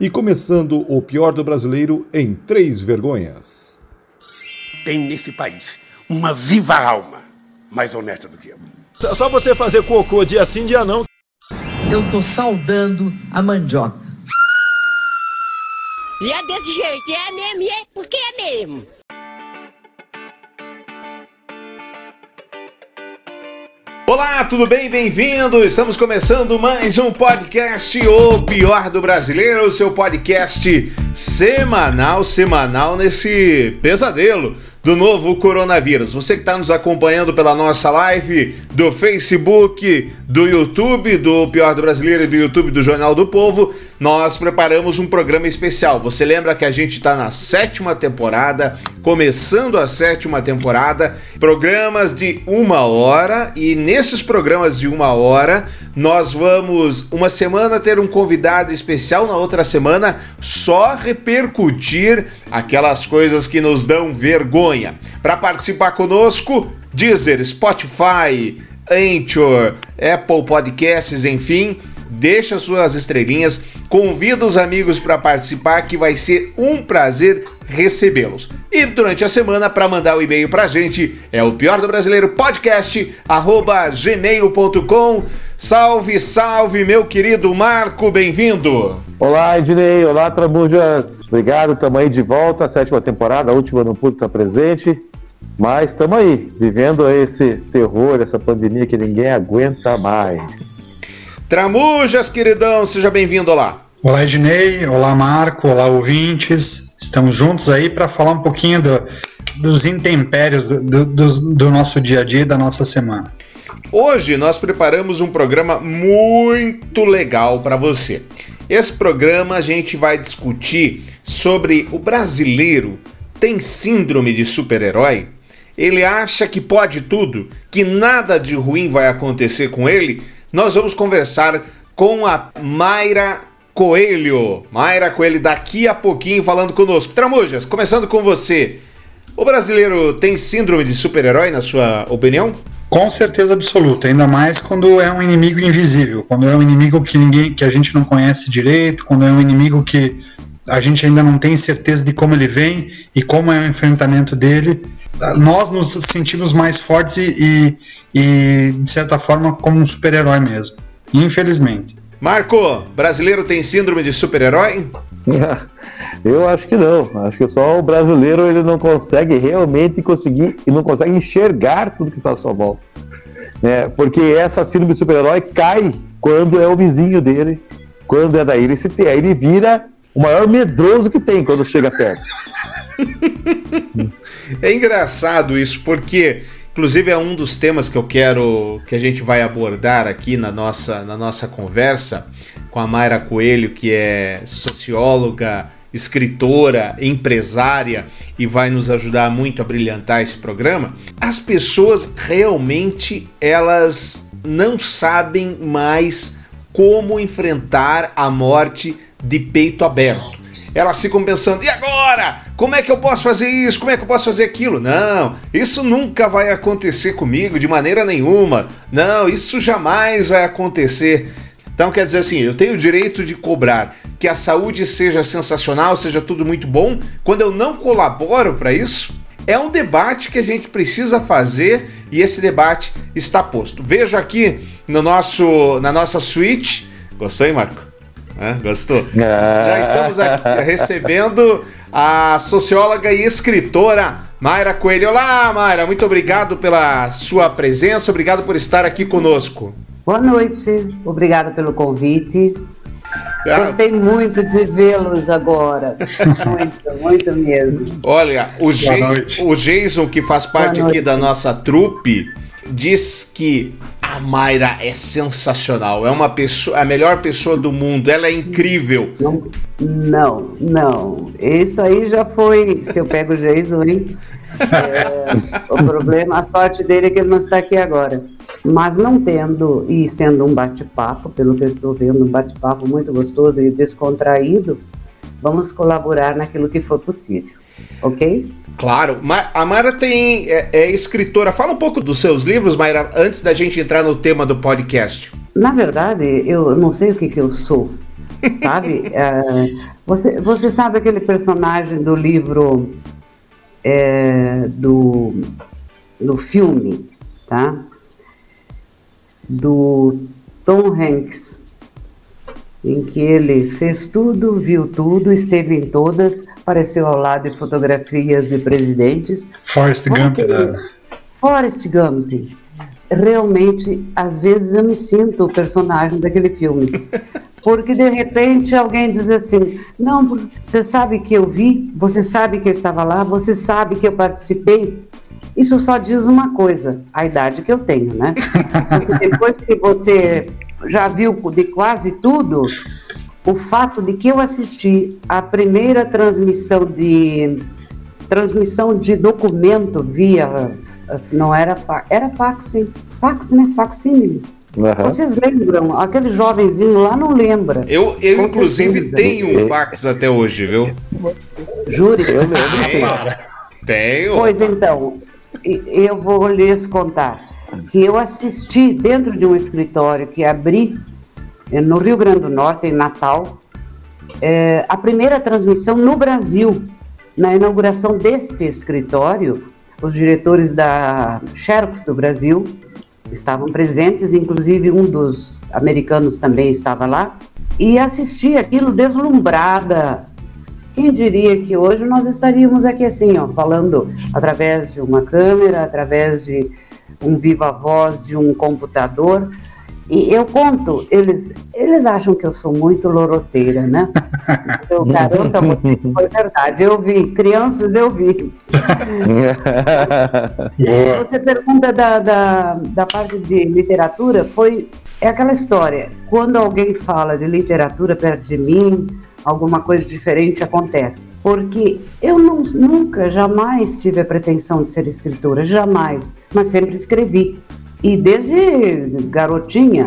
e começando o pior do brasileiro em três vergonhas. Tem nesse país uma viva alma mais honesta do que eu. Só você fazer cocô dia sim, dia não. Eu tô saudando a mandioca. E é desse jeito, é mesmo, é porque é mesmo. Olá, tudo bem? Bem-vindo! Estamos começando mais um podcast O Pior do Brasileiro, o seu podcast semanal, semanal nesse pesadelo do novo coronavírus. Você que está nos acompanhando pela nossa live do Facebook, do YouTube, do Pior do Brasileiro e do YouTube do Jornal do Povo, nós preparamos um programa especial. Você lembra que a gente está na sétima temporada, começando a sétima temporada, programas de uma hora, e nesses programas de uma hora nós vamos uma semana ter um convidado especial, na outra semana só repercutir aquelas coisas que nos dão vergonha. Para participar conosco, Deezer, Spotify, Anchor, Apple Podcasts, enfim, deixa suas estrelinhas, convida os amigos para participar que vai ser um prazer recebê-los. E durante a semana, para mandar o e-mail para a gente, é o pior do brasileiro podcast, arroba gmail.com. Salve, salve, meu querido Marco, bem-vindo! Olá, Ednei, olá, Trabujas. Obrigado, estamos aí de volta, sétima temporada, a última não pude estar presente, mas estamos aí, vivendo esse terror, essa pandemia que ninguém aguenta mais. Tramujas, queridão, seja bem-vindo lá. Olá, Ednei, olá, Marco, olá, ouvintes. Estamos juntos aí para falar um pouquinho do, dos intempéries do, do, do nosso dia a dia e da nossa semana. Hoje nós preparamos um programa muito legal para você. Esse programa a gente vai discutir sobre o brasileiro tem síndrome de super-herói? Ele acha que pode tudo, que nada de ruim vai acontecer com ele? Nós vamos conversar com a Mayra Coelho. Mayra Coelho daqui a pouquinho falando conosco. Tramujas, começando com você. O brasileiro tem síndrome de super-herói, na sua opinião? Com certeza absoluta, ainda mais quando é um inimigo invisível, quando é um inimigo que ninguém, que a gente não conhece direito, quando é um inimigo que a gente ainda não tem certeza de como ele vem e como é o enfrentamento dele. Nós nos sentimos mais fortes e, e, de certa forma como um super-herói mesmo, infelizmente. Marco, brasileiro tem síndrome de super-herói? Eu acho que não. Acho que só o brasileiro ele não consegue realmente conseguir e não consegue enxergar tudo que está à sua volta. É, porque essa síndrome de super-herói cai quando é o vizinho dele, quando é daí ele se tem. Aí ele vira o maior medroso que tem quando chega perto. é engraçado isso, porque inclusive é um dos temas que eu quero que a gente vai abordar aqui na nossa, na nossa conversa com a Mayra Coelho, que é socióloga escritora, empresária e vai nos ajudar muito a brilhantar esse programa, as pessoas realmente elas não sabem mais como enfrentar a morte de peito aberto. Elas ficam pensando, e agora? Como é que eu posso fazer isso? Como é que eu posso fazer aquilo? Não, isso nunca vai acontecer comigo de maneira nenhuma. Não, isso jamais vai acontecer. Então quer dizer assim, eu tenho o direito de cobrar que a saúde seja sensacional, seja tudo muito bom, quando eu não colaboro para isso? É um debate que a gente precisa fazer e esse debate está posto. Vejo aqui no nosso, na nossa suíte. Gostou, hein, Marco? É, gostou? É. Já estamos aqui recebendo a socióloga e escritora Mayra Coelho. Olá, Mayra, muito obrigado pela sua presença, obrigado por estar aqui conosco. Boa noite, obrigada pelo convite. Ah. Gostei muito de vê-los agora. muito, muito mesmo. Olha, o, o Jason, que faz parte aqui da nossa trupe, diz que a Mayra é sensacional. É uma pessoa, a melhor pessoa do mundo. Ela é incrível. Não, não. Isso aí já foi. Se eu pego o Jason, hein? É, o problema, a sorte dele é que ele não está aqui agora. Mas não tendo, e sendo um bate-papo, pelo que eu estou vendo, um bate-papo muito gostoso e descontraído, vamos colaborar naquilo que for possível, ok? Claro, a Mayra tem, é, é, escritora. Fala um pouco dos seus livros, Mayra, antes da gente entrar no tema do podcast. Na verdade, eu não sei o que, que eu sou, sabe? É, você, você sabe aquele personagem do livro é, do, do filme, tá? Do Tom Hanks, em que ele fez tudo, viu tudo, esteve em todas, apareceu ao lado de fotografias de presidentes. Forrest Gump, da... Forrest Gump. Realmente, às vezes eu me sinto o personagem daquele filme. Porque de repente alguém diz assim: Não, você sabe que eu vi, você sabe que eu estava lá, você sabe que eu participei. Isso só diz uma coisa: a idade que eu tenho, né? Porque depois que você já viu de quase tudo, o fato de que eu assisti a primeira transmissão de transmissão de documento via não era era fax, fax, né? Facsímile. Uhum. Vocês lembram? Aquele jovenzinho lá não lembra. Eu, eu inclusive, tenho um fax até hoje, viu? Jure? Eu lembro. Tenho. tenho. Pois então, eu vou lhes contar que eu assisti dentro de um escritório que abri eh, no Rio Grande do Norte, em Natal, é, a primeira transmissão no Brasil, na inauguração deste escritório, os diretores da Xerox do Brasil estavam presentes, inclusive um dos americanos também estava lá, e assisti aquilo deslumbrada. Quem diria que hoje nós estaríamos aqui assim, ó, falando através de uma câmera, através de um viva voz de um computador. E eu conto, eles, eles acham que eu sou muito loroteira, né? Eu garota, você foi verdade, eu vi, crianças eu vi. você pergunta da, da, da parte de literatura, foi é aquela história, quando alguém fala de literatura perto de mim, alguma coisa diferente acontece. Porque eu não, nunca, jamais tive a pretensão de ser escritora, jamais, mas sempre escrevi. E desde garotinha,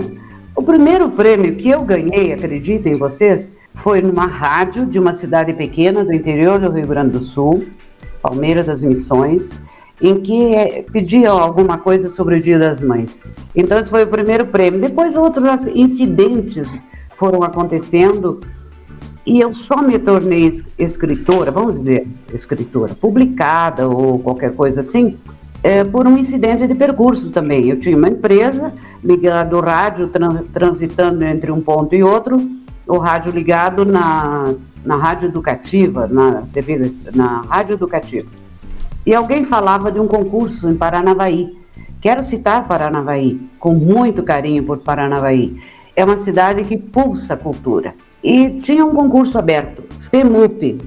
o primeiro prêmio que eu ganhei, acreditem vocês, foi numa rádio de uma cidade pequena do interior do Rio Grande do Sul, Palmeira das Missões, em que é, pediam alguma coisa sobre o Dia das Mães. Então esse foi o primeiro prêmio. Depois outros incidentes foram acontecendo e eu só me tornei escritora, vamos dizer, escritora publicada ou qualquer coisa assim, é, por um incidente de percurso também. Eu tinha uma empresa ligado ao rádio, transitando entre um ponto e outro, o rádio ligado na, na rádio educativa, na, TV, na rádio educativa. E alguém falava de um concurso em Paranavaí. Quero citar Paranavaí, com muito carinho por Paranavaí. É uma cidade que pulsa cultura. E tinha um concurso aberto, FEMUP,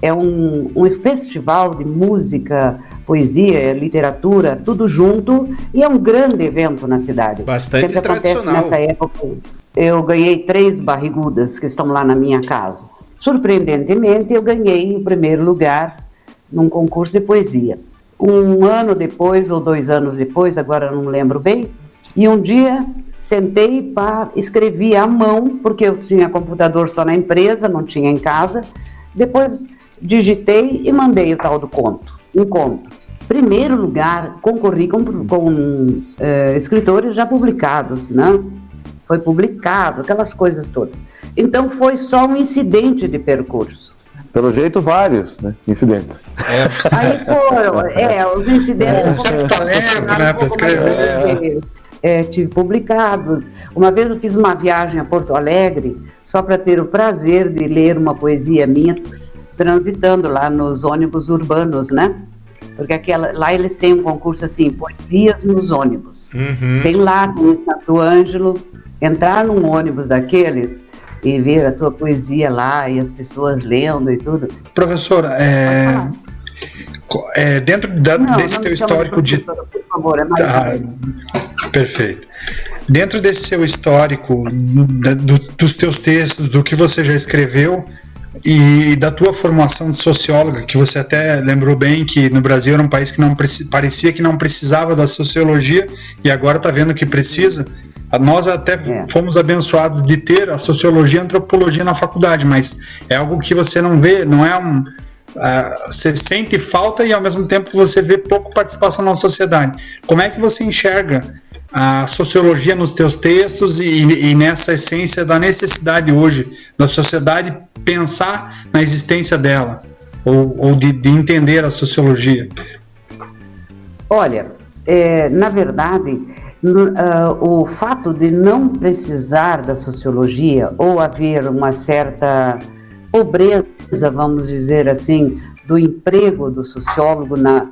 é um, um festival de música, poesia, literatura, tudo junto, e é um grande evento na cidade. Bastante Sempre acontece nessa época. Eu ganhei três barrigudas que estão lá na minha casa. Surpreendentemente, eu ganhei o primeiro lugar num concurso de poesia. Um ano depois, ou dois anos depois, agora não lembro bem, e um dia sentei para escrevi à mão, porque eu tinha computador só na empresa, não tinha em casa. Depois digitei e mandei o tal do conto, um conto. Primeiro lugar, concorri com, com é, escritores já publicados, né? Foi publicado, aquelas coisas todas. Então foi só um incidente de percurso. Pelo jeito, vários né? incidentes. É. Aí foram, é, os incidentes. É, talento, né, para escrever é, tive publicados. Uma vez eu fiz uma viagem a Porto Alegre só para ter o prazer de ler uma poesia minha transitando lá nos ônibus urbanos, né? Porque aquela, lá eles têm um concurso assim, poesias nos ônibus. Uhum. Tem lá no Santo Ângelo, entrar num ônibus daqueles e ver a tua poesia lá e as pessoas lendo e tudo. Professora, é, é, dentro da, não, desse não teu histórico de. Por favor, é mais. Ah, Perfeito. Dentro desse seu histórico, da, do, dos teus textos, do que você já escreveu e da tua formação de socióloga, que você até lembrou bem que no Brasil era um país que não parecia que não precisava da sociologia e agora está vendo que precisa. Nós até é. fomos abençoados de ter a sociologia e a antropologia na faculdade, mas é algo que você não vê, não é um. Uh, você sente falta e ao mesmo tempo você vê pouco participação na sociedade. Como é que você enxerga a sociologia nos teus textos e, e, nessa essência da necessidade hoje da sociedade pensar na existência dela ou, ou de, de, entender a sociologia? Olha, é, na verdade, uh, o fato de não precisar da sociologia ou haver uma certa pobreza, vamos dizer assim, do emprego do sociólogo na,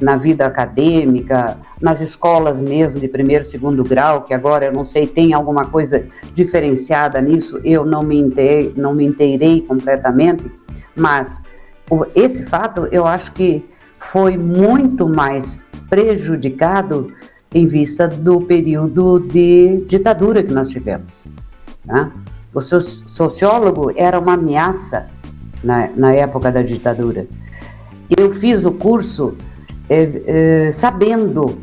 na vida acadêmica, nas escolas mesmo de primeiro, segundo grau, que agora eu não sei, tem alguma coisa diferenciada nisso, eu não me inteirei, não me inteirei completamente, mas esse fato eu acho que foi muito mais prejudicado em vista do período de ditadura que nós tivemos. Né? O sociólogo era uma ameaça na, na época da ditadura. Eu fiz o curso é, é, sabendo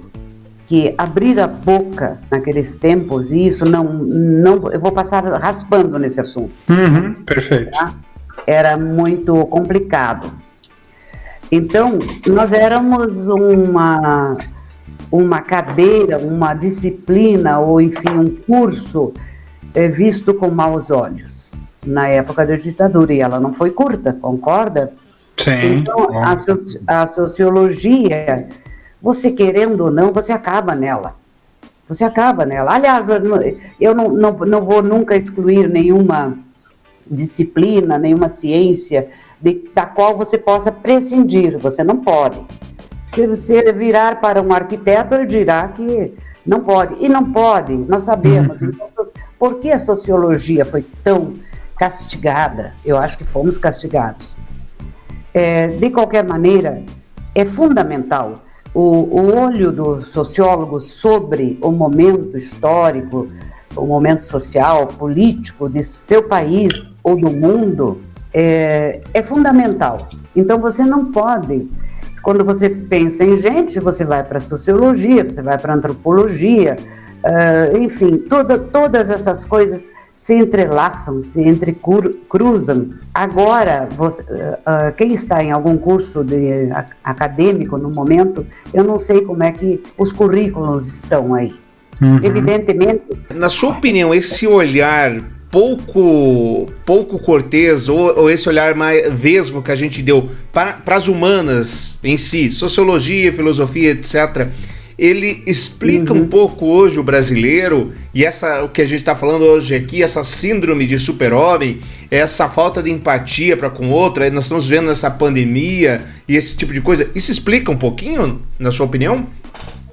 que abrir a boca naqueles tempos, e isso não, não eu vou passar raspando nesse assunto. Uhum, perfeito. Tá? Era muito complicado. Então, nós éramos uma, uma cadeira, uma disciplina, ou enfim, um curso é, visto com maus olhos na época da ditadura, e ela não foi curta, concorda? Sim. Então, a, soci a sociologia, você querendo ou não, você acaba nela. Você acaba nela. Aliás, eu não, não, não vou nunca excluir nenhuma disciplina, nenhuma ciência de, da qual você possa prescindir. Você não pode. Se você virar para um arquiteto, ele dirá que não pode. E não pode, nós sabemos. Uhum. Então, por que a sociologia foi tão castigada? Eu acho que fomos castigados é, de qualquer maneira, é fundamental o, o olho do sociólogo sobre o momento histórico, o momento social, político de seu país ou do mundo é, é fundamental. Então você não pode quando você pensa em gente, você vai para sociologia, você vai para antropologia, uh, enfim, toda, todas essas coisas se entrelaçam, se entrecruzam. Agora, você, uh, quem está em algum curso de, acadêmico no momento, eu não sei como é que os currículos estão aí. Uhum. Evidentemente. Na sua opinião, esse olhar pouco pouco cortês ou, ou, esse olhar mais vesgo que a gente deu para, para as humanas em si, sociologia, filosofia, etc ele explica uhum. um pouco hoje o brasileiro e essa o que a gente está falando hoje aqui, essa síndrome de super-homem, essa falta de empatia para com outra, nós estamos vendo nessa pandemia e esse tipo de coisa. Isso explica um pouquinho, na sua opinião?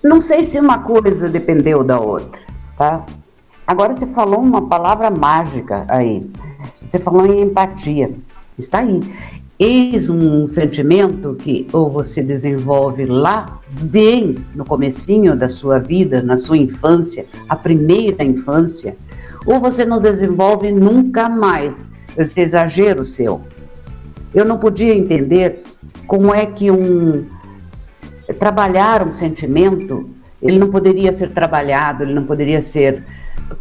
Não sei se uma coisa dependeu da outra, tá? Agora você falou uma palavra mágica aí. Você falou em empatia. Está aí. Eis um sentimento que ou você desenvolve lá bem no comecinho da sua vida, na sua infância, a primeira infância, ou você não desenvolve nunca mais. Esse exagero seu. Eu não podia entender como é que um trabalhar um sentimento, ele não poderia ser trabalhado, ele não poderia ser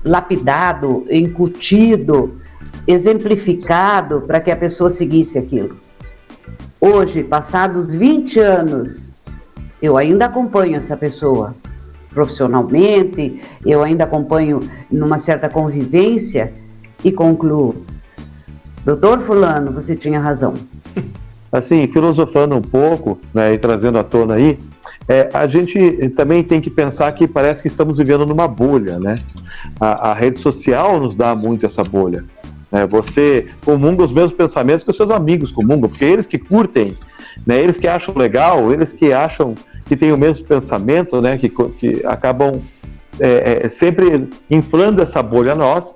lapidado, incutido, exemplificado para que a pessoa seguisse aquilo. Hoje, passados 20 anos, eu ainda acompanho essa pessoa profissionalmente, eu ainda acompanho numa certa convivência e concluo: Doutor Fulano, você tinha razão. Assim, filosofando um pouco né, e trazendo à tona aí, é, a gente também tem que pensar que parece que estamos vivendo numa bolha, né? A, a rede social nos dá muito essa bolha. Né? Você comunga os mesmos pensamentos que os seus amigos comungam, porque eles que curtem, né? eles que acham legal, eles que acham que têm o mesmo pensamento, né? que, que acabam é, é, sempre inflando essa bolha a nós,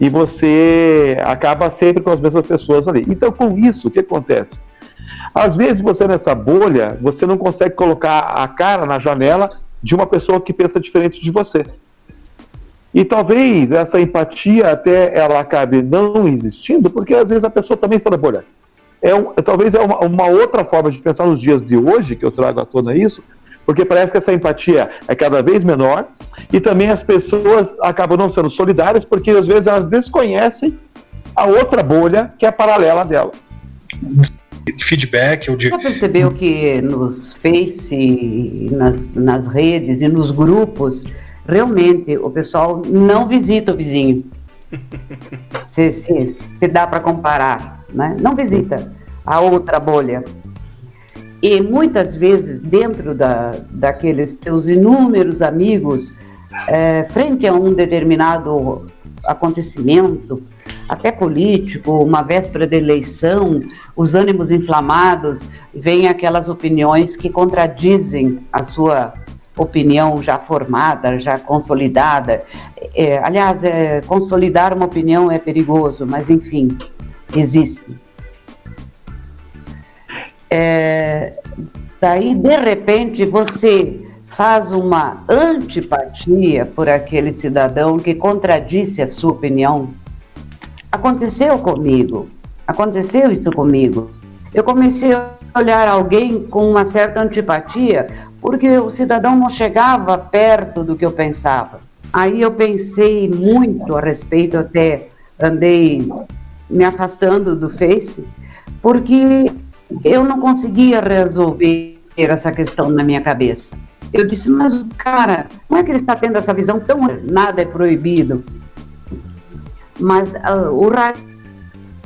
e você acaba sempre com as mesmas pessoas ali. Então, com isso, o que acontece? Às vezes você nessa bolha, você não consegue colocar a cara na janela de uma pessoa que pensa diferente de você. E talvez essa empatia até ela acabe não existindo, porque às vezes a pessoa também está na bolha. É um, talvez é uma, uma, outra forma de pensar nos dias de hoje, que eu trago à tona isso, porque parece que essa empatia é cada vez menor e também as pessoas acabam não sendo solidárias, porque às vezes elas desconhecem a outra bolha que é paralela dela feedback ou de... Já percebeu que nos Face, nas, nas redes e nos grupos realmente o pessoal não visita o vizinho. se, se, se dá para comparar, né? não visita a outra bolha. E muitas vezes, dentro da, daqueles teus inúmeros amigos, é, frente a um determinado acontecimento, até político, uma véspera de eleição, os ânimos inflamados, vêm aquelas opiniões que contradizem a sua opinião já formada, já consolidada. É, aliás, é, consolidar uma opinião é perigoso, mas enfim, existe. É, daí, de repente, você faz uma antipatia por aquele cidadão que contradisse a sua opinião. Aconteceu comigo, aconteceu isso comigo. Eu comecei a olhar alguém com uma certa antipatia porque o cidadão não chegava perto do que eu pensava. Aí eu pensei muito a respeito, até andei me afastando do Face, porque eu não conseguia resolver essa questão na minha cabeça. Eu disse, mas o cara, como é que ele está tendo essa visão tão nada é proibido? Mas uh, o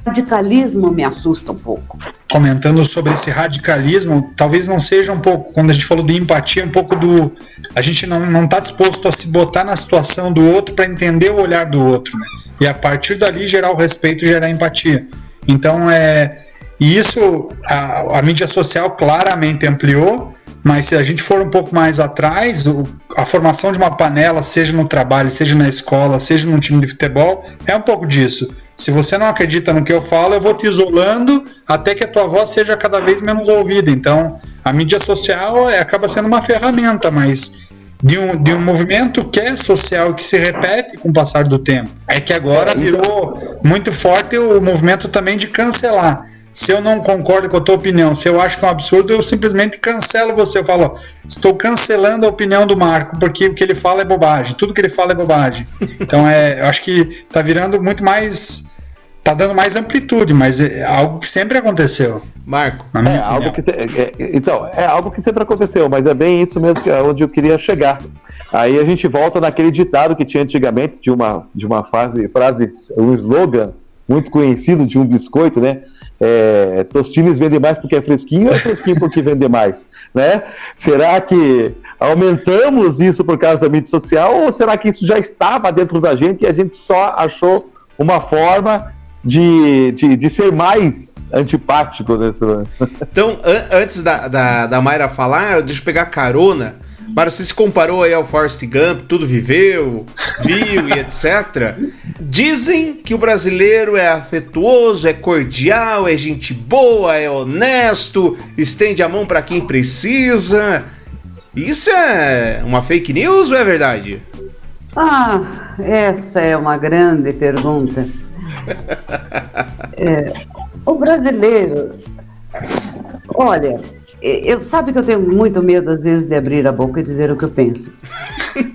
radicalismo me assusta um pouco. Comentando sobre esse radicalismo, talvez não seja um pouco, quando a gente falou de empatia, um pouco do. A gente não está disposto a se botar na situação do outro para entender o olhar do outro, né? E a partir dali gerar o respeito e gerar empatia. Então, é. E isso a, a mídia social claramente ampliou, mas se a gente for um pouco mais atrás, o, a formação de uma panela, seja no trabalho, seja na escola, seja num time de futebol, é um pouco disso. Se você não acredita no que eu falo, eu vou te isolando até que a tua voz seja cada vez menos ouvida. Então, a mídia social é, acaba sendo uma ferramenta, mas de um, de um movimento que é social que se repete com o passar do tempo. É que agora virou muito forte o movimento também de cancelar se eu não concordo com a tua opinião, se eu acho que é um absurdo, eu simplesmente cancelo você. Eu falo, estou cancelando a opinião do Marco, porque o que ele fala é bobagem, tudo que ele fala é bobagem. Então é, eu acho que tá virando muito mais. tá dando mais amplitude, mas é algo que sempre aconteceu. Marco. É algo que, é, então, é algo que sempre aconteceu, mas é bem isso mesmo que, é onde eu queria chegar. Aí a gente volta naquele ditado que tinha antigamente, de uma, de uma fase, frase, um slogan muito conhecido de um biscoito, né? É, tostines vende mais porque é fresquinho ou é fresquinho porque vende mais? Né? Será que aumentamos isso por causa da mídia social ou será que isso já estava dentro da gente e a gente só achou uma forma de, de, de ser mais antipático? Nesse... Então, an antes da, da, da Mayra falar, deixa eu pegar carona mas você se comparou aí ao Forrest Gump, tudo viveu, viu e etc. Dizem que o brasileiro é afetuoso, é cordial, é gente boa, é honesto, estende a mão para quem precisa. Isso é uma fake news ou é verdade? Ah, essa é uma grande pergunta. É, o brasileiro, olha, eu sabe que eu tenho muito medo às vezes de abrir a boca e dizer o que eu penso.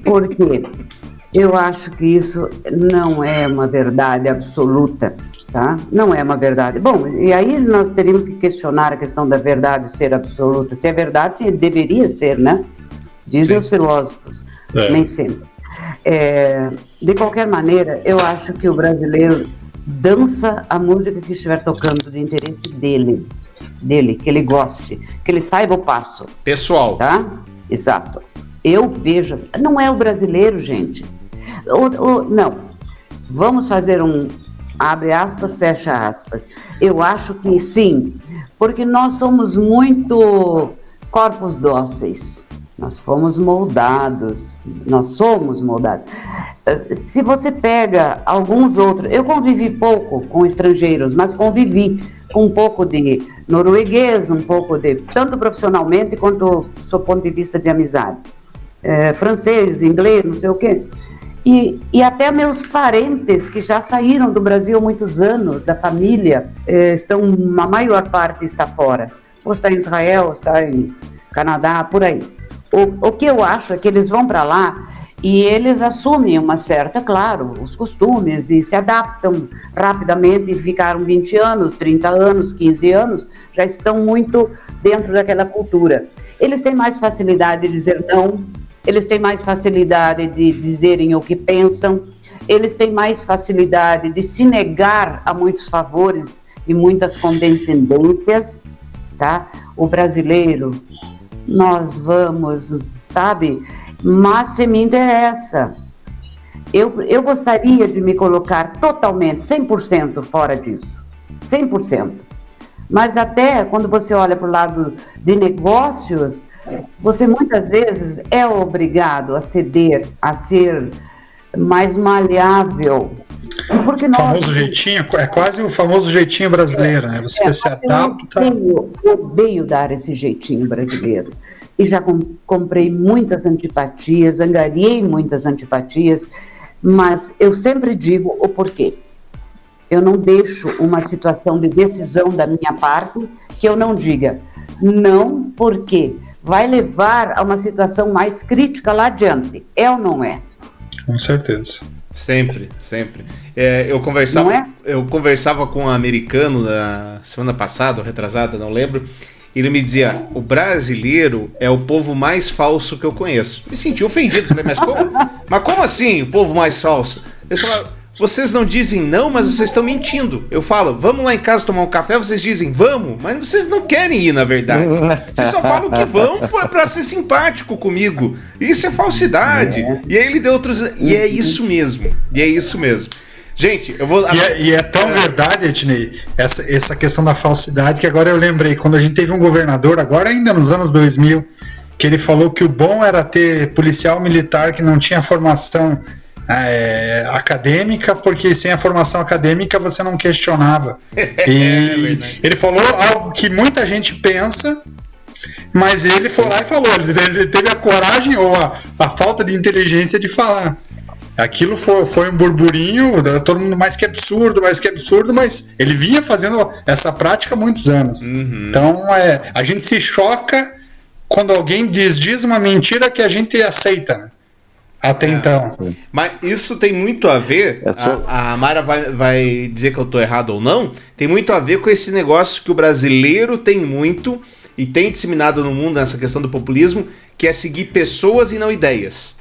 Porque eu acho que isso não é uma verdade absoluta, tá? Não é uma verdade. Bom, e aí nós teríamos que questionar a questão da verdade ser absoluta. Se é verdade, deveria ser, né? Dizem Sim. os filósofos, é. nem sempre. É, de qualquer maneira, eu acho que o brasileiro dança a música que estiver tocando de interesse dele dele, que ele goste, que ele saiba o passo. Pessoal. Tá? Exato. Eu vejo. Não é o brasileiro, gente. O, o, não. Vamos fazer um. Abre aspas, fecha aspas. Eu acho que sim, porque nós somos muito corpos dóceis. Nós fomos moldados, nós somos moldados. Se você pega alguns outros, eu convivi pouco com estrangeiros, mas convivi com um pouco de norueguês, um pouco de, tanto profissionalmente quanto do ponto de vista de amizade. É, francês, inglês, não sei o quê. E, e até meus parentes que já saíram do Brasil há muitos anos, da família, é, estão, a maior parte está fora. Ou está em Israel, ou está em Canadá, por aí. O, o que eu acho é que eles vão para lá e eles assumem uma certa, claro, os costumes e se adaptam rapidamente e ficaram 20 anos, 30 anos, 15 anos, já estão muito dentro daquela cultura. Eles têm mais facilidade de dizer não, eles têm mais facilidade de dizerem o que pensam, eles têm mais facilidade de se negar a muitos favores e muitas condescendências, tá? O brasileiro, nós vamos, sabe? Mas se me interessa. Eu, eu gostaria de me colocar totalmente, 100% fora disso. 100%. Mas até quando você olha para o lado de negócios, você muitas vezes é obrigado a ceder, a ser mais maleável. Porque o famoso jeitinho, é quase o famoso jeitinho brasileiro, né? Você é, se adapta. Eu odeio, odeio dar esse jeitinho brasileiro. E já com, comprei muitas antipatias, angariei muitas antipatias, mas eu sempre digo o porquê. Eu não deixo uma situação de decisão da minha parte que eu não diga não, porque vai levar a uma situação mais crítica lá adiante. É ou não é? Com certeza. Sempre, sempre. É, eu conversava, é? eu conversava com um americano na semana passada, ou retrasada, não lembro. Ele me dizia: o brasileiro é o povo mais falso que eu conheço. Me senti ofendido. Falei, mas como, mas como assim o povo mais falso? Ele falou, vocês não dizem não, mas vocês estão mentindo. Eu falo, vamos lá em casa tomar um café, vocês dizem vamos, mas vocês não querem ir, na verdade. Vocês só falam que vão para ser simpático comigo. Isso é falsidade. E aí ele deu outros. E é isso mesmo. E é isso mesmo. Gente, eu vou. E é, e é tão verdade, Etnei, essa, essa questão da falsidade, que agora eu lembrei, quando a gente teve um governador, agora ainda nos anos 2000, que ele falou que o bom era ter policial militar que não tinha formação é, acadêmica, porque sem a formação acadêmica você não questionava. E é ele falou algo que muita gente pensa, mas ele foi lá e falou, ele teve a coragem ou a, a falta de inteligência de falar. Aquilo foi, foi um burburinho, todo mundo mais que absurdo, mais que absurdo, mas ele vinha fazendo essa prática há muitos anos. Uhum. Então é, a gente se choca quando alguém diz, diz uma mentira que a gente aceita. Até é, então. Mas isso tem muito a ver. É só... a, a Mara vai, vai dizer que eu estou errado ou não. Tem muito a ver com esse negócio que o brasileiro tem muito e tem disseminado no mundo nessa questão do populismo, que é seguir pessoas e não ideias.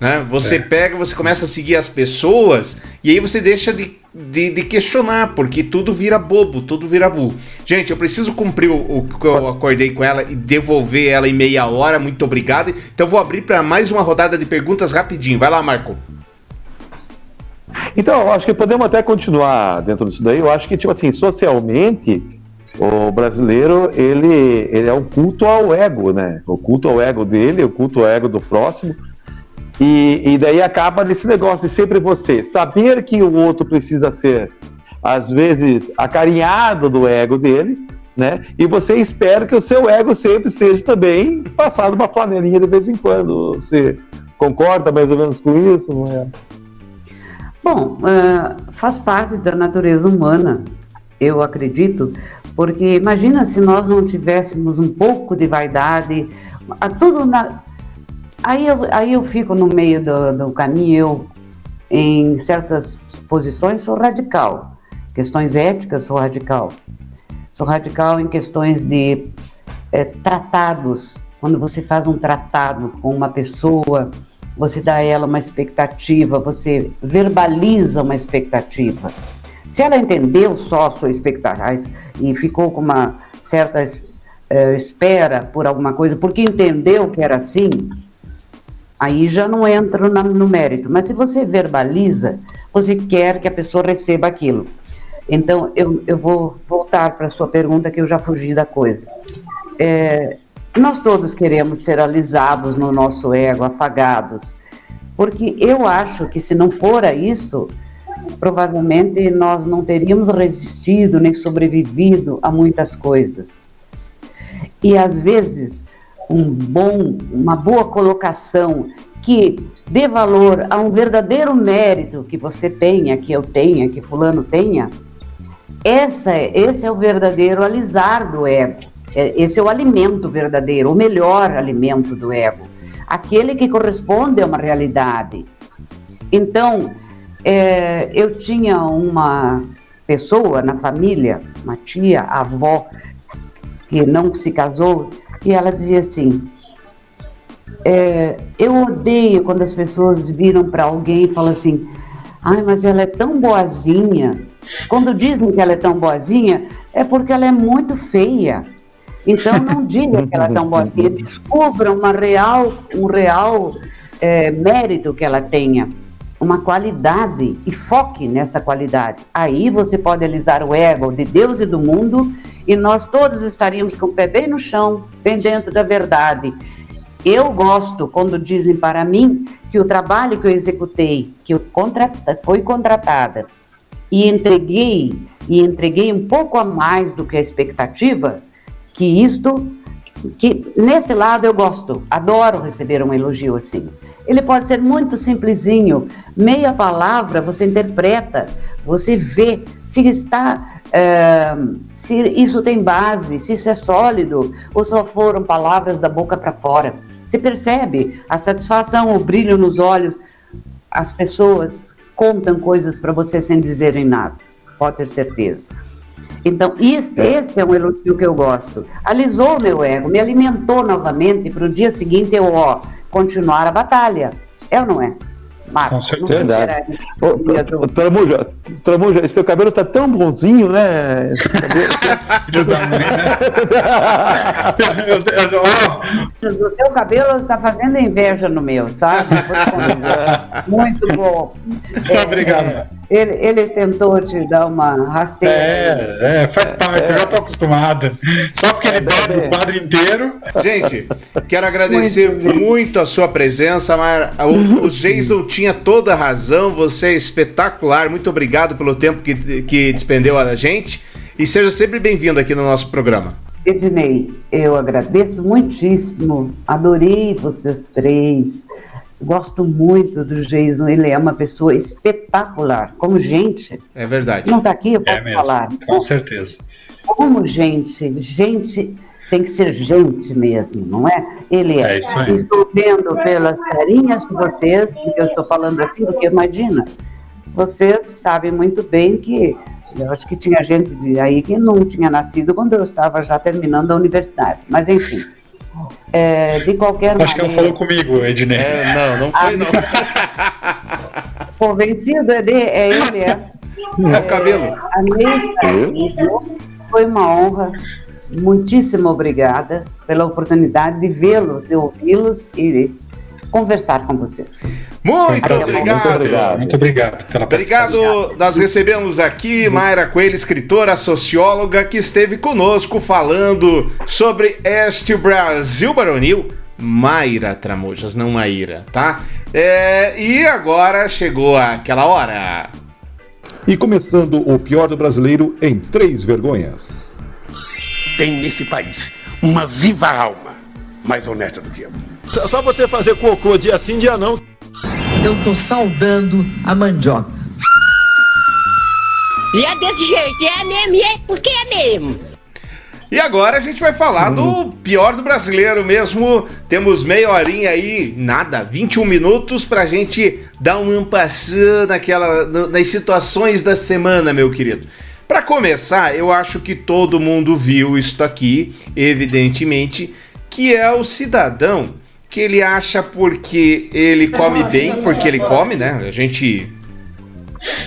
Né? Você é. pega, você começa a seguir as pessoas e aí você deixa de, de, de, questionar, porque tudo vira bobo, tudo vira burro. Gente, eu preciso cumprir o, o que eu acordei com ela e devolver ela em meia hora. Muito obrigado. Então vou abrir para mais uma rodada de perguntas rapidinho. Vai lá, Marco. Então, eu acho que podemos até continuar dentro disso daí. Eu acho que, tipo assim, socialmente, o brasileiro, ele, ele é um culto ao ego, né? O culto ao ego dele, o culto ao ego do próximo. E, e daí acaba nesse negócio de sempre você saber que o outro precisa ser, às vezes, acarinhado do ego dele, né? E você espera que o seu ego sempre seja também passado uma flanelinha de vez em quando. Você concorda mais ou menos com isso? Não é? Bom, uh, faz parte da natureza humana, eu acredito, porque imagina se nós não tivéssemos um pouco de vaidade, tudo na, Aí eu, aí eu fico no meio do, do caminho, eu, em certas posições, sou radical. Questões éticas, sou radical. Sou radical em questões de é, tratados. Quando você faz um tratado com uma pessoa, você dá a ela uma expectativa, você verbaliza uma expectativa. Se ela entendeu só a sua expectativa e ficou com uma certa é, espera por alguma coisa, porque entendeu que era assim, Aí já não entra no mérito. Mas se você verbaliza, você quer que a pessoa receba aquilo. Então, eu, eu vou voltar para a sua pergunta, que eu já fugi da coisa. É, nós todos queremos ser alisados no nosso ego, afagados. Porque eu acho que se não fora isso, provavelmente nós não teríamos resistido nem sobrevivido a muitas coisas. E às vezes um bom, uma boa colocação que dê valor a um verdadeiro mérito que você tenha, que eu tenha, que fulano tenha, essa, esse é o verdadeiro alisar do ego. É, esse é o alimento verdadeiro, o melhor alimento do ego. Aquele que corresponde a uma realidade. Então, é, eu tinha uma pessoa na família, uma tia, avó, que não se casou, e ela dizia assim: É, eu odeio quando as pessoas viram para alguém e falam assim: ai, mas ela é tão boazinha. Quando dizem que ela é tão boazinha, é porque ela é muito feia. Então não diga que ela é tão boazinha, descubra uma real, um real é, mérito que ela tenha, uma qualidade e foque nessa qualidade. Aí você pode alisar o ego de Deus e do mundo e nós todos estaríamos com o pé bem no chão, bem dentro da verdade. Eu gosto quando dizem para mim que o trabalho que eu executei, que eu foi contratada e entreguei e entreguei um pouco a mais do que a expectativa, que isto que nesse lado eu gosto, adoro receber um elogio assim. Ele pode ser muito simplesinho, meia palavra você interpreta, você vê se está, é, se isso tem base, se isso é sólido ou só foram palavras da boca para fora. Se percebe a satisfação, o brilho nos olhos. As pessoas contam coisas para você sem dizerem nada, pode ter certeza. Então, é. esse é um elogio que eu gosto. Alisou meu ego, me alimentou novamente para o dia seguinte eu, ó, continuar a batalha. É ou não é? Marcos, Com certeza. Tramuja, Tramuja, esse teu cabelo tá tão bonzinho, né? o teu cabelo está fazendo inveja no meu, sabe? Muito bom. É, Obrigado. É, ele, ele tentou te dar uma rasteira. É, é faz parte, é. eu já tô acostumado. Só porque ele dobra o quadro inteiro. Gente, quero agradecer muito, muito a sua presença, Mara. O, o Jason tinha toda a razão, você é espetacular. Muito obrigado pelo tempo que, que despendeu a gente. E seja sempre bem-vindo aqui no nosso programa. Ednei, eu agradeço muitíssimo. Adorei vocês três. Gosto muito do Jason, ele é uma pessoa espetacular, como gente. É verdade. Não está aqui, eu posso é falar. Com certeza. Como gente, gente tem que ser gente mesmo, não é? Ele é. é isso aí. Estou vendo pelas carinhas de vocês, porque eu estou falando assim, porque imagina, vocês sabem muito bem que eu acho que tinha gente de aí que não tinha nascido quando eu estava já terminando a universidade. Mas enfim. É, de qualquer Acho maneira. Acho que ela falou comigo, Ednei. É, não, não foi, não. Convencido, é, de, é ele, é. É o cabelo. A mesa foi uma honra. Muitíssimo obrigada pela oportunidade de vê-los e ouvi-los e conversar com vocês. Muito obrigado. Muito obrigado. Muito obrigado pela Obrigado. Nós recebemos aqui Mayra Coelho, escritora, socióloga, que esteve conosco falando sobre este Brasil Baronil. Mayra Tramujas, não Maíra, tá? É, e agora chegou aquela hora. E começando o pior do brasileiro em três vergonhas. Tem nesse país uma viva alma mais honesta do que eu. Só você fazer cocô dia sim, dia não. Eu tô saudando a mandioca. E é desse jeito, é mesmo, é porque é mesmo. E agora a gente vai falar do pior do brasileiro mesmo. Temos meia horinha aí, nada, 21 minutos pra gente dar um passando naquela, nas situações da semana, meu querido. Para começar, eu acho que todo mundo viu isso aqui, evidentemente, que é o cidadão que ele acha porque ele come bem, porque ele come, né? A gente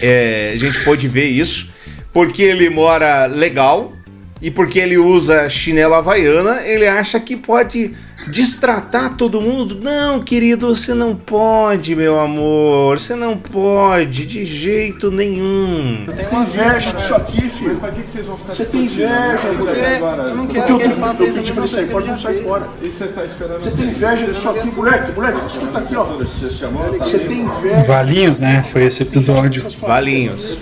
é, a gente pode ver isso, porque ele mora legal e porque ele usa chinelo havaiana, ele acha que pode destratar todo mundo. Não, querido, você não pode, meu amor. Você não pode, de jeito nenhum. Você tem inveja disso aqui, filho. Mas pra que vocês vão ficar Você tem inveja, porque eu não quero que ele faça isso. Eu pedi pra ele sair fora, não sai fora. Você tá esperando. Você tem inveja disso aqui, moleque, moleque, escuta aqui, ó. Você tem inveja. Valinhos, né? Foi esse episódio. Valinhos.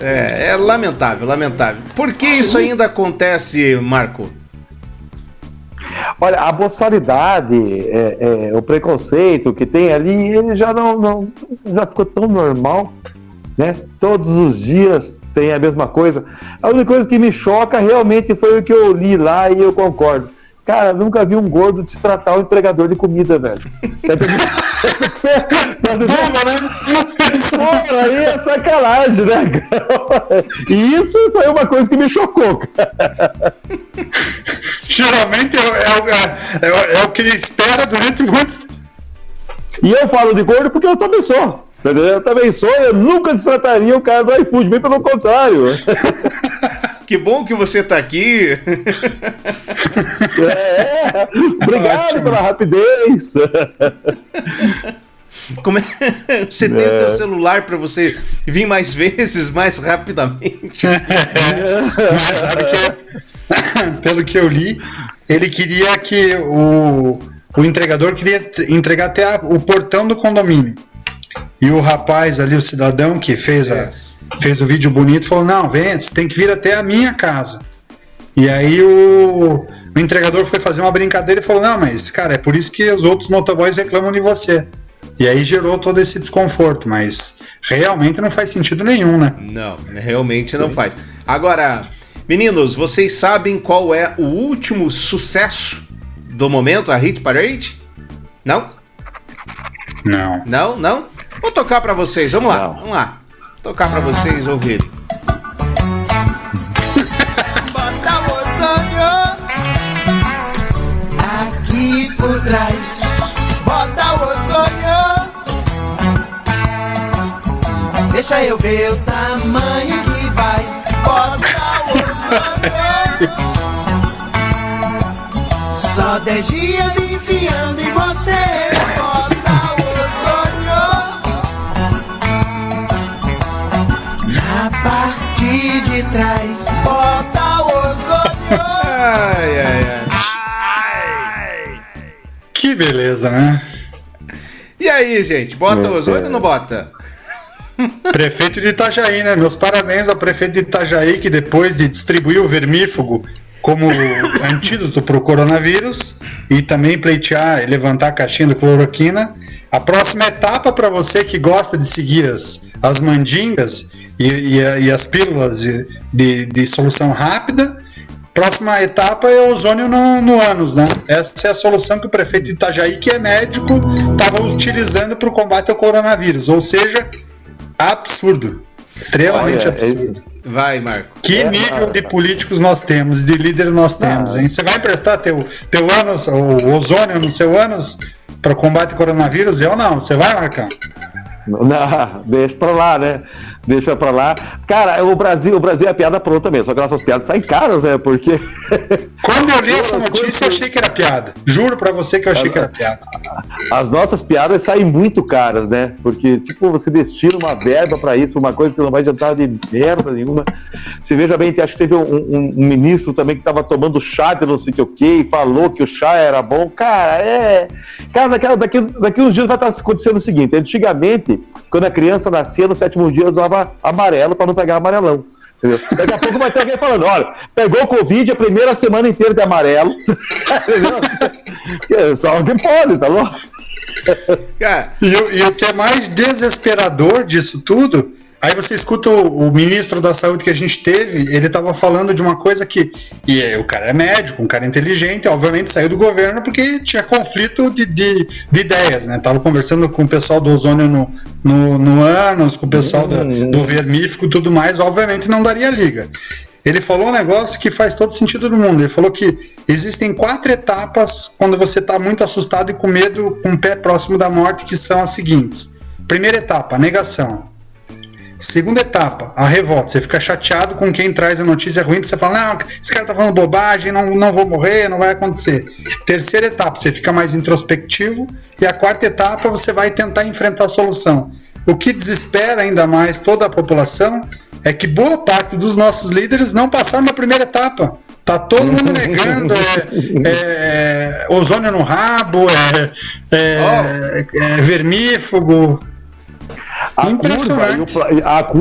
É, é lamentável, lamentável. Por que isso ainda acontece, Marco? Olha, a boçalidade, é, é, o preconceito que tem ali, ele já não, não, já ficou tão normal, né? Todos os dias tem a mesma coisa. A única coisa que me choca realmente foi o que eu li lá e eu concordo. Cara, nunca vi um gordo destratar o entregador de comida, velho. Porra, aí é sacanagem, né? cara? E isso foi uma coisa que me chocou, cara. Geralmente é, é, é, é o que ele espera durante muitos. E eu falo de gordo porque eu também sou. Entendeu? Eu também sou, eu nunca destrataria o cara do iFood, bem pelo contrário. Que bom que você tá aqui. É, obrigado Ótimo. pela rapidez. Como é... Você tem é. o teu celular para você vir mais vezes, mais rapidamente. Mas sabe que, pelo que eu li, ele queria que o, o entregador queria entregar até a, o portão do condomínio. E o rapaz ali, o cidadão que fez, a, fez o vídeo bonito, falou: Não, vem, você tem que vir até a minha casa. E aí o, o entregador foi fazer uma brincadeira e falou: Não, mas cara, é por isso que os outros motoboys reclamam de você. E aí gerou todo esse desconforto, mas realmente não faz sentido nenhum, né? Não, realmente não faz. Agora, meninos, vocês sabem qual é o último sucesso do momento, a Hit Parade? Não? Não. Não, não? Vou tocar para vocês, vamos lá, vamos lá. Tocar para vocês ouvirem. Bota o ozônio aqui por trás. Bota o ozônio. Deixa eu ver o tamanho que vai. Bota o ozônio. Só dez dias enfiando em você. Ai, ai, ai. Que beleza, né? E aí, gente? Bota o ozônio ou não bota? Prefeito de Itajaí, né? Meus parabéns ao prefeito de Itajaí, que depois de distribuir o vermífugo como antídoto para o coronavírus e também pleitear e levantar a caixinha do cloroquina, a próxima etapa para você que gosta de seguir as, as mandingas e, e, e as pílulas de, de, de, solução rápida, próxima etapa é o ozônio no, no ânus, né? Essa é a solução que o prefeito de Itajaí, que é médico, estava utilizando para o combate ao coronavírus. Ou seja, absurdo. Extremamente Olha, absurdo. Vai, Marco. Que é, nível de políticos nós temos, de líderes nós temos, hein? Você vai emprestar teu, teu ânus, o ozônio no seu ânus? para o combate ao coronavírus? Eu não. Você vai, Marcão? Não, deixa pra lá, né? Deixa pra lá. Cara, o Brasil, o Brasil é piada pronta mesmo, só que nossas piadas saem caras, né? Porque. Quando eu li essa notícia, eu achei que era piada. Juro pra você que eu achei que era piada. As nossas piadas saem muito caras, né? Porque, tipo, você destina uma verba pra isso, uma coisa que não vai adiantar de merda nenhuma. Você veja bem, acho que teve um, um, um ministro também que tava tomando chá de não sei o que e falou que o chá era bom. Cara, é. Cara, daqui, daqui, daqui uns dias vai estar acontecendo o seguinte: antigamente quando a criança nascia, no sétimo dia usava amarelo para não pegar amarelão. Entendeu? Daqui a pouco vai ter alguém falando: olha, pegou Covid a primeira semana inteira de amarelo. Só alguém pode, tá louco? E, e o que é mais desesperador disso tudo Aí você escuta o, o, ministro da saúde que a gente teve, ele estava falando de uma coisa que. E é, o cara é médico, um cara inteligente, obviamente saiu do governo porque tinha conflito de, de, de ideias, né? Tava conversando com o pessoal do ozônio no, no, no ânus, com o pessoal do, uhum. do vermífico e tudo mais, obviamente não daria liga. Ele falou um negócio que faz todo sentido do mundo. Ele falou que existem quatro etapas quando você está muito assustado e com medo, com o pé próximo da morte, que são as seguintes. Primeira etapa, negação. Segunda etapa, a revolta. Você fica chateado com quem traz a notícia ruim, você fala, não, esse cara tá falando bobagem, não, não vou morrer, não vai acontecer. Terceira etapa, você fica mais introspectivo. E a quarta etapa, você vai tentar enfrentar a solução. O que desespera ainda mais toda a população é que boa parte dos nossos líderes não passaram na primeira etapa. Tá todo mundo negando, é, é, é ozônio no rabo, é, é, é vermífugo, a curva, e o,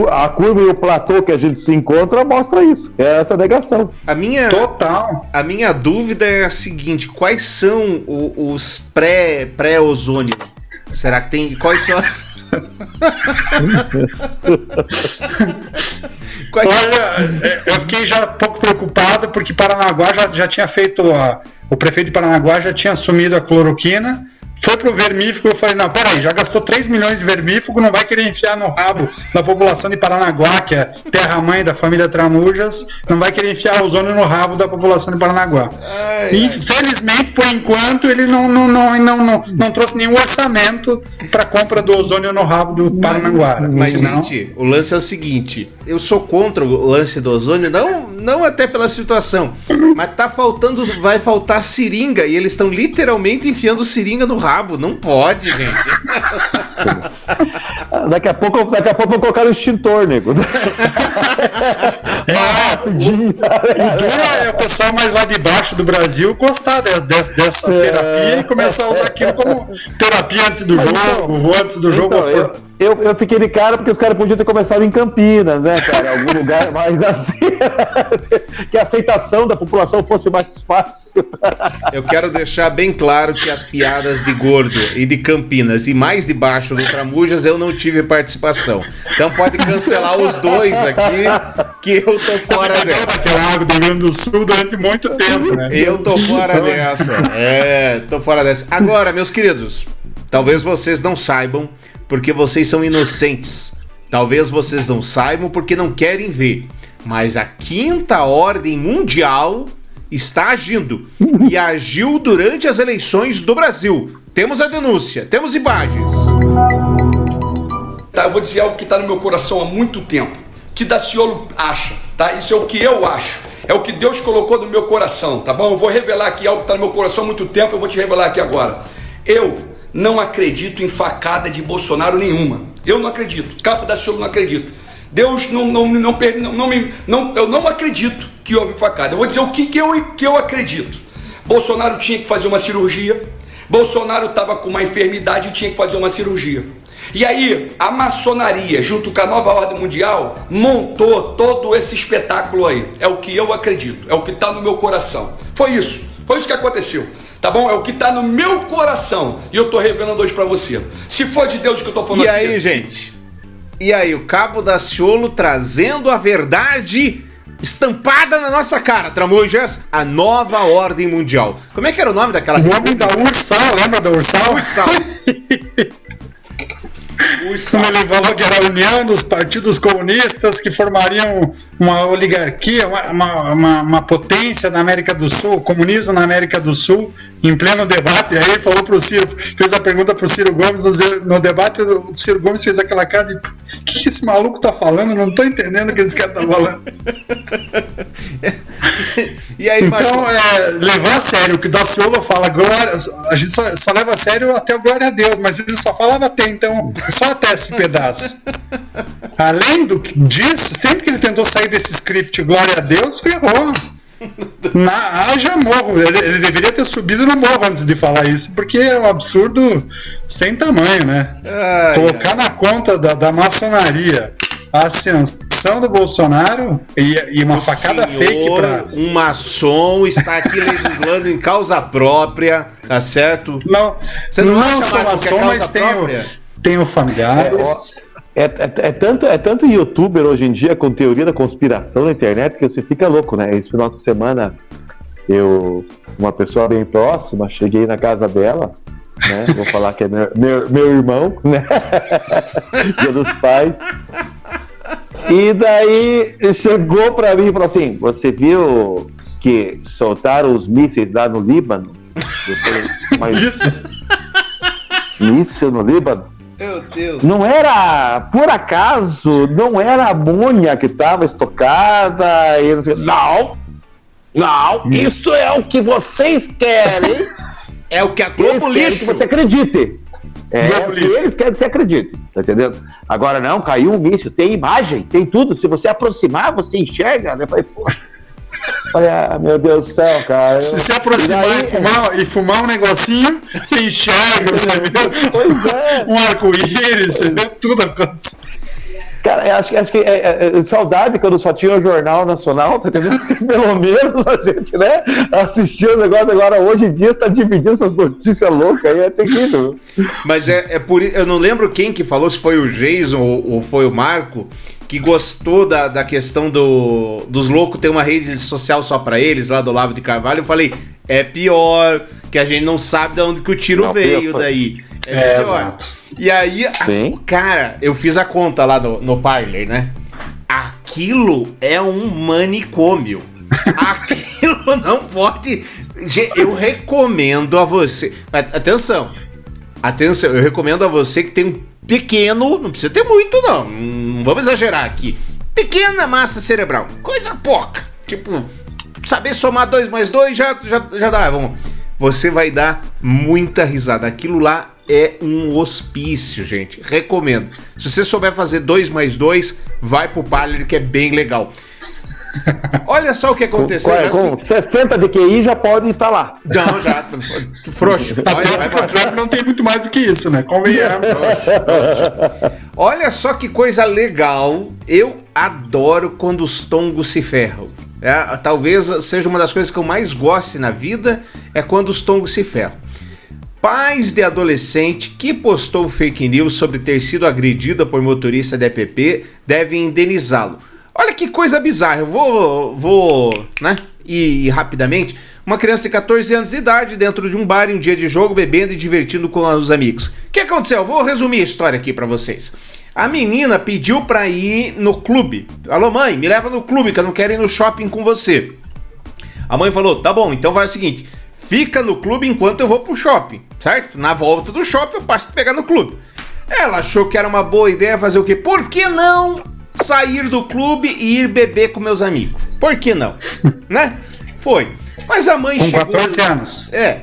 a, a, curva e o platô que a gente se encontra mostra isso. É essa negação. A minha, Total. A minha dúvida é a seguinte: quais são o, os pré-ozônio? Pré Será que tem. Quais são as. Olha, é, eu fiquei já um pouco preocupado porque Paranaguá já, já tinha feito a, o prefeito de Paranaguá já tinha assumido a cloroquina, foi pro vermífugo, eu falei, não, peraí, já gastou 3 milhões de vermífugo, não vai querer enfiar no rabo da população de Paranaguá, que é terra-mãe da família Tramujas, não vai querer enfiar ozônio no rabo da população de Paranaguá. Ai, e, Infelizmente, por enquanto, ele não, não, não, não, não, não trouxe nenhum orçamento para compra do ozônio no rabo do Paranaguara. Mas, Senão- gente, o lance é o seguinte: eu sou contra o lance do ozônio, não, não até pela situação, mas tá faltando, vai faltar seringa e eles estão literalmente enfiando seringa no rabo. Não pode, gente. Daqui a pouco, daqui a pouco vão colocar o extintor, nego. É o pessoal mais lá de baixo do Brasil gostar de- de- dessa É. terapia e começar a usar aquilo como terapia antes do jogo, ou antes do jogo. Então, eu, eu, eu fiquei de cara porque os caras podiam ter começado em Campinas, né, cara? Algum lugar mais assim. que a aceitação da população fosse mais fácil. Eu quero deixar bem claro que as piadas de gordo e de Campinas e mais de baixo do Tramujas eu não tive participação. Então pode cancelar os dois aqui, que eu tô fora dessa. Do Rio Grande do Sul durante muito tempo, né? Eu tô fora dessa. É, tô fora dessa. Agora, meus queridos, talvez vocês não saibam porque vocês são inocentes. Talvez vocês não saibam porque não querem ver. Mas a quinta ordem mundial está agindo e agiu durante as eleições do Brasil. Temos a denúncia, temos imagens. Tá, eu vou dizer algo que está no meu coração há muito tempo. Que Daciolo acha, tá? Isso é o que eu acho. É o que Deus colocou no meu coração, tá bom? Eu vou revelar aqui algo que está no meu coração há muito tempo, eu vou te revelar aqui agora. Eu não acredito em facada de Bolsonaro nenhuma. Eu não acredito. Capa Daciolo não acredita. Deus não, não, não, não, não, me- não, eu não acredito que houve facada. Eu vou dizer o que, que, eu, que eu acredito. Bolsonaro tinha que fazer uma cirurgia. Bolsonaro estava com uma enfermidade e tinha que fazer uma cirurgia. E aí, a maçonaria, junto com a nova ordem mundial, montou todo esse espetáculo aí. É o que eu acredito, é o que está no meu coração. Foi isso, foi isso que aconteceu. Tá bom? É o que está no meu coração. E eu estou revelando hoje para você. Se for de Deus que eu estou falando E aqui- aí, gente? E aí, o Cabo Daciolo trazendo a verdade estampada na nossa cara, Tramujas, a nova ordem mundial. Como é que era o nome daquela... O homem da Ursal, lembra da Ursal? Ursal. Como ele falou que era a união dos partidos comunistas que formariam uma oligarquia, uma, uma, uma- potência na América do Sul, o comunismo na América do Sul, em pleno debate. E aí falou pro Ciro, fez a pergunta pro Ciro Gomes no debate, o Ciro Gomes fez aquela cara de o que, que esse maluco tá falando? Não tô entendendo o que esse cara tá falando. E aí, então, é, levar a sério o que Daciolo fala, glória, a gente só, só leva a sério até o glória a Deus, mas ele só falava até, então, só até esse pedaço. Além do que- disso, sempre que ele tentou sair desse script glória a Deus, ferrou. Na, haja morro. Ele, ele deveria ter subido no morro antes de falar isso, porque é um absurdo sem tamanho, né? Ai, Colocar na conta da, da maçonaria a ascensão do Bolsonaro e, e uma facada fake pra. Um maçom está aqui legislando em causa própria, tá certo? Não, Você não, não sou é maçom, causa mas tenho, própria? tenho familiares. É, é- é tanto, é tanto youtuber hoje em dia com teoria da conspiração na internet que você fica louco, né? Esse final de semana, eu, uma pessoa bem próxima, cheguei na casa dela, né? Vou falar que é meu, meu, meu irmão, né? Dia dos pais. E daí chegou pra mim e falou assim: Você viu que soltaram os mísseis lá no Líbano? Eu falei, Mas míssil no Líbano? Meu Deus. Não era, por acaso, não era a amônia que estava estocada e não sei. Não, não, isso é o que vocês querem. É o que a Globo querem que Lixo. você acredite. É o que Lixo. eles querem que você acredite, tá entendendo? Agora não, caiu um míssil, tem imagem, tem tudo. Se você aproximar, você enxerga, né? Eu Falei, pô. Ah, meu Deus do céu, cara. Se eu- se aproximar E daí- e, fumar, e fumar um negocinho, você enxerga, você vê Pois é. um arco-íris, você vê tudo acontecendo. Cara, eu acho, que- acho que é, é- é saudade quando só tinha o Jornal Nacional, tá entendendo? Pelo menos a gente, né, assistia o negócio. Agora, hoje em dia, está dividindo essas notícias loucas aí, é terrível. Mas é, é por Eu não lembro quem que falou, se foi o Jason ou, ou foi o Marco, que gostou da, da questão do, dos loucos ter uma rede social só pra eles, lá do Lavo de Carvalho. Eu falei, é pior, que a gente não sabe de onde que o tiro Não, veio pior daí. É, pior. exato. E aí, a- cara, eu fiz a conta lá no, no Parler, né? Aquilo é um manicômio. Aquilo não pode. Gente, Eu recomendo a você. Mas, Atenção, atenção, eu recomendo a você que tem um pequeno, não precisa ter muito, não. Não vamos exagerar aqui. Pequena massa cerebral, coisa pouca. Tipo, saber somar 2 mais 2 já, já, já dá. Vamos. Você vai dar muita risada. Aquilo lá é um hospício, gente. Recomendo. Se você souber fazer 2 mais 2, vai pro Parler que é bem legal. Olha só o que aconteceu. Com, já com se- 60 de QI já pode estar lá. Não, já. Frouxo. Vai, vai, vai. Que não tem muito mais do que isso, né? Convenhamos. Olha só que coisa legal. Eu adoro quando os tongos se ferram. É, talvez seja uma das coisas que eu mais goste na vida é quando os tongos se ferram. Pais de adolescente que postou fake news sobre ter sido agredida por motorista de EPP devem indenizá-lo. Olha que coisa bizarra. Eu vou, vou, né? E, e rapidamente, uma criança de 14 anos de idade dentro de um bar em um dia de jogo, bebendo e divertindo com os amigos. O que aconteceu? Eu vou resumir a história aqui pra vocês. A menina pediu pra ir no clube. Alô, mãe, me leva no clube que eu não quero ir no shopping com você. A mãe falou: tá bom, então vai o seguinte: fica no clube enquanto eu vou pro shopping, certo? Na volta do shopping eu passo a pegar no clube. Ela achou que era uma boa ideia fazer o quê? Por que não sair do clube e ir beber com meus amigos? Por que não? né? Foi. Mas a mãe Com chegou. 14 anos. É.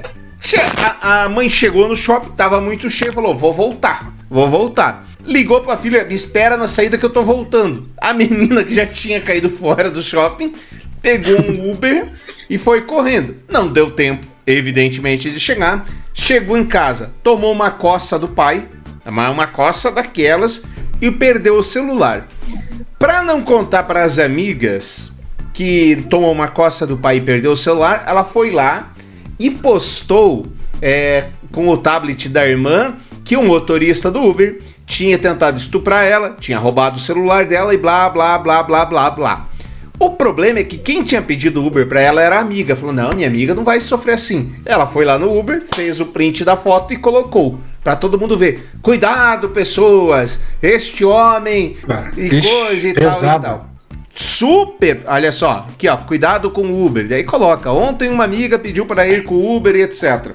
A, a mãe chegou no shopping, tava muito cheio, falou: vou voltar, vou voltar. Ligou pra filha, me espera na saída que eu tô voltando. A menina que já tinha caído fora do shopping pegou um Uber e foi correndo. Não deu tempo, evidentemente, de chegar. Chegou em casa, tomou uma coça do pai, uma coça daquelas, e perdeu o celular. Pra não contar para as amigas que tomou uma coça do pai e perdeu o celular, ela foi lá e postou é, com o tablet da irmã que o motorista do Uber tinha tentado estuprar ela, tinha roubado o celular dela e blá blá blá blá blá blá. O problema é que quem tinha pedido Uber pra ela era a amiga. Falou: "Não, minha amiga não vai sofrer assim". Ela foi lá no Uber, fez o print da foto e colocou pra todo mundo ver. Cuidado, pessoas. Este homem e Ixi, coisa e tal e pesado. tal. Super, olha só, aqui ó, cuidado com o Uber. Daí coloca, ontem uma amiga pediu para ir com o Uber e etc.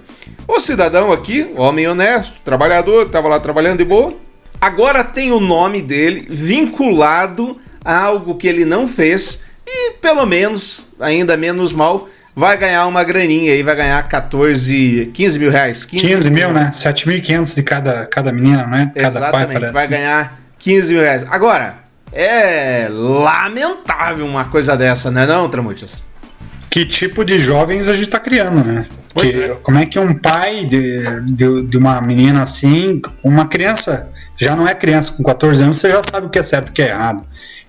O cidadão aqui, homem honesto, trabalhador, tava lá trabalhando de boa, agora tem o nome dele vinculado a algo que ele não fez e pelo menos, ainda menos mal, vai ganhar uma graninha aí, vai ganhar 14, 15 mil reais. 15 mil, né? 7.500 de cada, cada menina, né? Cada pai, Exatamente, parece. vai ganhar 15 mil reais. Agora, é lamentável uma coisa dessa, né não, Tramujas? Que tipo de jovens a gente tá criando, né? Que- é. Como é que um pai de, de, de uma menina assim, uma criança, já não é criança, com 14 anos, você já sabe o que é certo e o que é errado.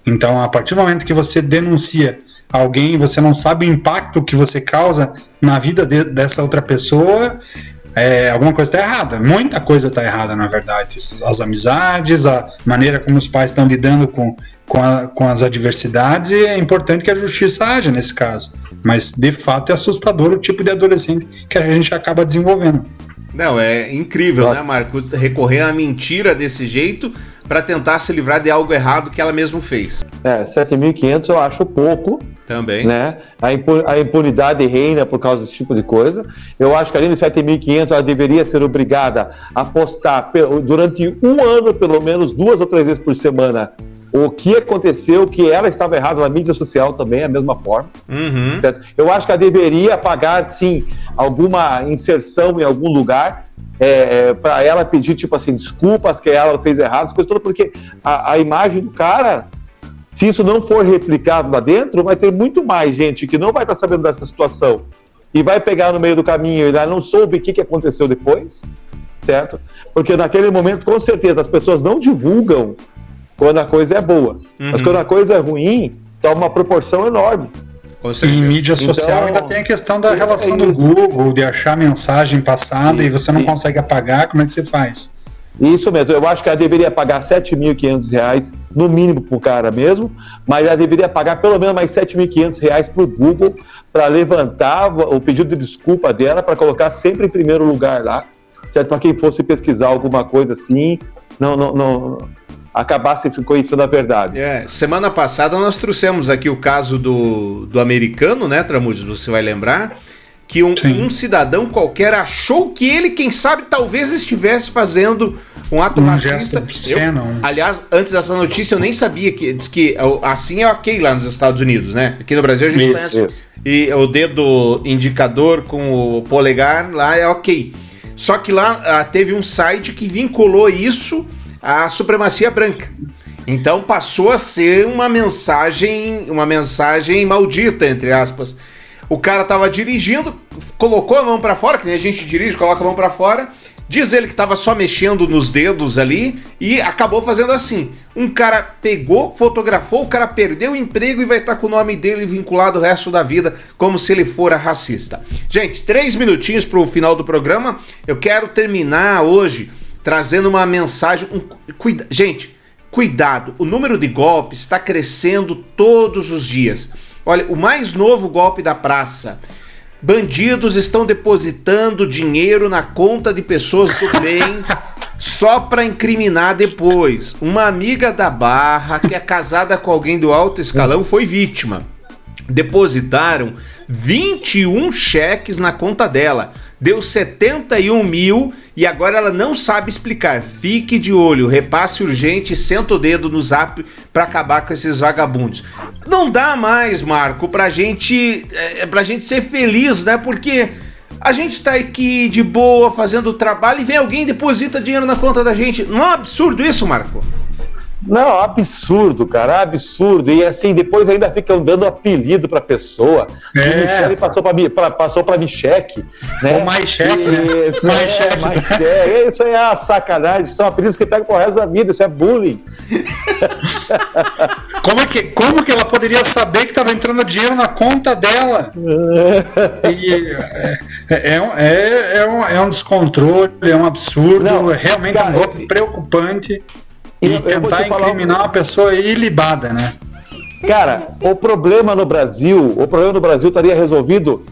Então, a partir do momento que você denuncia alguém, você não sabe o impacto que você causa na vida de- dessa outra pessoa, é, alguma coisa está errada. Muita coisa está errada, na verdade. As amizades, a maneira como os pais estão lidando com, com, a- com as adversidades, e é importante que a justiça haja nesse caso. Mas, de fato, é assustador o tipo de adolescente que a gente acaba desenvolvendo. Não, é incrível, né, Marco? Recorrer à mentira desse jeito pra tentar se livrar de algo errado que ela mesmo fez. É, 7.500 eu acho pouco, Também. né? A, impu- a impunidade reina por causa desse tipo de coisa. Eu acho que ali no 7.500 ela deveria ser obrigada a postar durante um ano, pelo menos duas ou três vezes por semana, o que aconteceu, que ela estava errada na mídia social também, a mesma forma. Uhum. Eu acho que ela deveria pagar, sim, alguma inserção em algum lugar para ela pedir, tipo assim, desculpas que ela fez errado, as coisas todas, porque a, a imagem do cara, se isso não for replicado lá dentro, vai ter muito mais gente que não vai estar sabendo dessa situação e vai pegar no meio do caminho e não soube o que, que aconteceu depois, certo? Porque naquele momento, com certeza, as pessoas não divulgam quando a coisa é boa. Mas Uhum. quando a coisa é ruim, toma uma proporção enorme. E em mídia social Então, ainda tem a questão da é relação do. Google, de achar mensagem passada e você não consegue apagar, como é que você faz? Isso mesmo, eu acho que ela deveria pagar R$ 7.500, no mínimo, para o cara mesmo, mas ela deveria pagar pelo menos mais R$ 7.500 para o Google, para levantar o pedido de desculpa dela, para colocar sempre em primeiro lugar lá, certo? Para quem fosse pesquisar alguma coisa assim, não, não, não acabasse conhecendo a verdade. É, semana passada nós trouxemos aqui o caso do, do americano, né, Tramudes? Você vai lembrar que um, um, cidadão qualquer achou que ele, quem sabe, talvez estivesse fazendo um ato um racista. Eu, aliás, antes dessa notícia eu nem sabia que diz que assim é ok lá nos Estados Unidos, né? Aqui no Brasil a gente isso, conhece. Isso. E o dedo indicador com o polegar lá é ok. Só que lá ah, teve um site que vinculou isso à supremacia branca. Então passou a ser uma mensagem, uma mensagem maldita entre aspas o cara tava dirigindo, colocou a mão para fora, que nem a gente dirige, coloca a mão para fora. Diz ele que tava só mexendo nos dedos ali e acabou fazendo assim. Um cara pegou, fotografou, o cara perdeu o emprego e vai estar tá com o nome dele vinculado o resto da vida, como se ele fora racista. Gente, três minutinhos para o final do programa. Eu quero terminar hoje trazendo uma mensagem. Um, cuida, gente, cuidado, o número de golpes está crescendo todos os dias. Olha, o mais novo golpe da praça. Bandidos estão depositando dinheiro na conta de pessoas do bem só para incriminar depois. Uma amiga da Barra, que é casada com alguém do alto escalão, foi vítima. Depositaram 21 cheques na conta dela deu 71 mil e agora ela não sabe explicar. Fique de olho, repasse urgente, senta o dedo no zap para acabar com esses vagabundos. Não dá mais, Marco, pra gente, é, pra gente ser feliz, né? Porque a gente tá aqui de boa fazendo o trabalho e vem alguém e deposita dinheiro na conta da gente. Não é um absurdo isso, Marco? Não, absurdo, cara, absurdo. E assim, depois ainda ficam dando apelido pra pessoa. É, o passou pra, pra, passou pra Micheque, né? O mais cheque, né? Mais cheque. Mais cheque. Isso é uma sacanagem, são apelidos que pegam pro resto da vida, isso é bullying. como, é que, como que ela poderia saber que tava entrando dinheiro na conta dela? E, é, é, é, é, um, é um descontrole, é um absurdo, Não, realmente cara, é um golpe preocupante. E, tentar incriminar uma pessoa ilibada, né? Cara, o problema no Brasil, o problema no Brasil estaria resolvido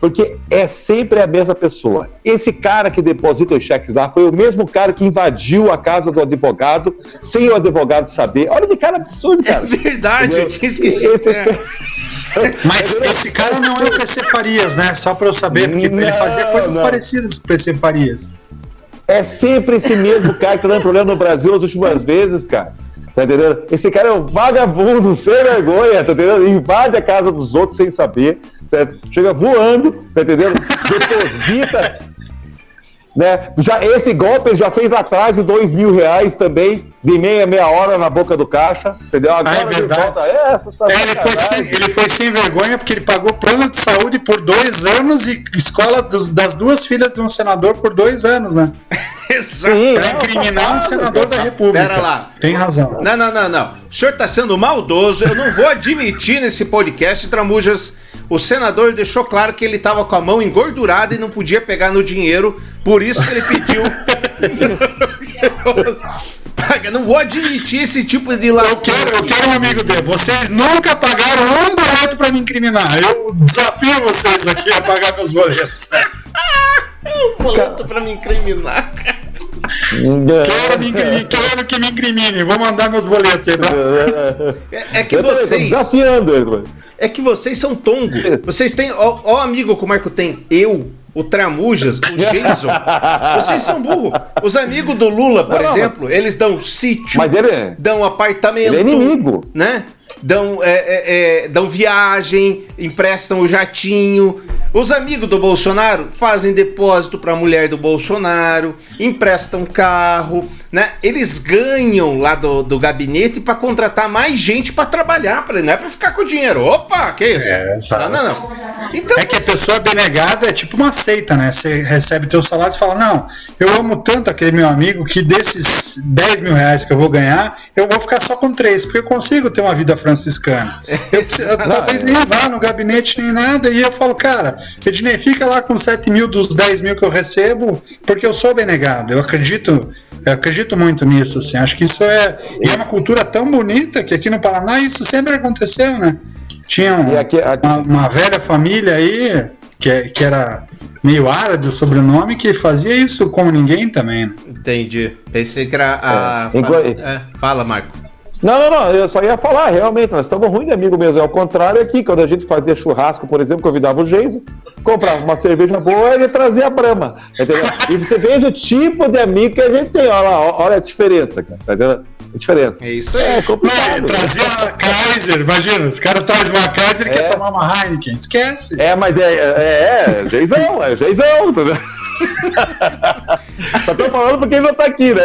porque é sempre a mesma pessoa. Esse cara que deposita os cheques lá foi o mesmo cara que invadiu a casa do advogado sem o advogado saber. Olha que cara absurdo, cara. É verdade, Entendeu? eu tinha esquecido. Esse, é. Mas esse cara não é o PC Farias, né? Só para eu saber, porque não, ele fazia coisas não. parecidas com o PC Farias. É sempre esse mesmo cara que tá dando problema no Brasil as últimas vezes, cara. Tá entendendo? Esse cara é um vagabundo, sem vergonha, tá entendendo? Invade a casa dos outros sem saber, certo? Chega voando, tá entendendo? Deposita né? Já, esse golpe ele já fez atrás de dois mil reais também, de meia, meia hora na boca do caixa, entendeu? Agora ah, é verdade. Volta, é, é, ele, foi sem, ele foi sem vergonha porque ele pagou plano de saúde por dois anos e escola dos, das duas filhas de um senador por dois anos, né? Exato. Pra incriminar um senador da República. Pera lá. Tem razão. Não, não, não, não. O senhor tá sendo maldoso. Eu não vou admitir nesse podcast, Tramujas o senador deixou claro que ele estava com a mão engordurada e não podia pegar no dinheiro, por isso que ele pediu. não vou admitir esse tipo de laço. Eu quero, eu quero um amigo dele. Vocês nunca pagaram um boleto para me incriminar. Eu desafio vocês aqui a pagar meus boletos. um boleto para me incriminar, Quero, me incrimine, quero que me incrimine. Vou mandar meus boletos aí. É, é que vocês. Desafiando, é que vocês são tongo. Vocês têm. Ó, ó amigo que o Marco tem. Eu, o Tramujas, o Jason. vocês são burro. Os amigos do Lula, por não, exemplo, não, eles dão sítio, é- dão apartamento. Ele é inimigo. Né? Dão, é, é, é, dão viagem, emprestam o jatinho. Os amigos do Bolsonaro fazem depósito para a mulher do Bolsonaro, emprestam carro, né? Eles ganham lá do, do gabinete para contratar mais gente para trabalhar, pra, não é para ficar com dinheiro. Opa, que isso? É, não, não, não. Então, é que a pessoa denegada é tipo uma seita, né? Você recebe teu salário e fala: Não, eu amo tanto aquele meu amigo que desses 10 mil reais que eu vou ganhar, eu vou ficar só com 3, porque eu consigo ter uma vida franciscana. Eu, eu, talvez nem vá no gabinete nem nada, e eu falo, cara, Ednei, fica lá com 7 mil dos 10 mil que eu recebo, porque eu sou denegado. Eu acredito Eu acredito muito nisso, assim. Acho que isso é. E é uma cultura tão bonita que aqui no Paraná isso sempre aconteceu, né? Tinha um- aqui- aqui- Uma, uma velha família aí, que, que era meio árabe o sobrenome, que fazia isso como ninguém também, né? Entendi. Pensei que era a. É, inclui- É, fala, Marco. Não, não, não, eu só ia falar, realmente, nós estamos ruim de amigo mesmo. É o contrário aqui, quando a gente fazia churrasco, por exemplo, convidava o Geiso, comprava uma cerveja boa e trazia a. Entendeu? E você veja o tipo de amigo que a gente tem. Olha lá, olha a diferença, cara. Tá entendendo? A diferença. É isso aí. É complicado. Não, trazia a Kaiser, imagina, os caras trazem uma Kaiser e quer tomar uma Heineken, esquece. É, mas é, é, é Geizão, é Geizão, entendeu? Só tô falando porque ele não tá aqui, né?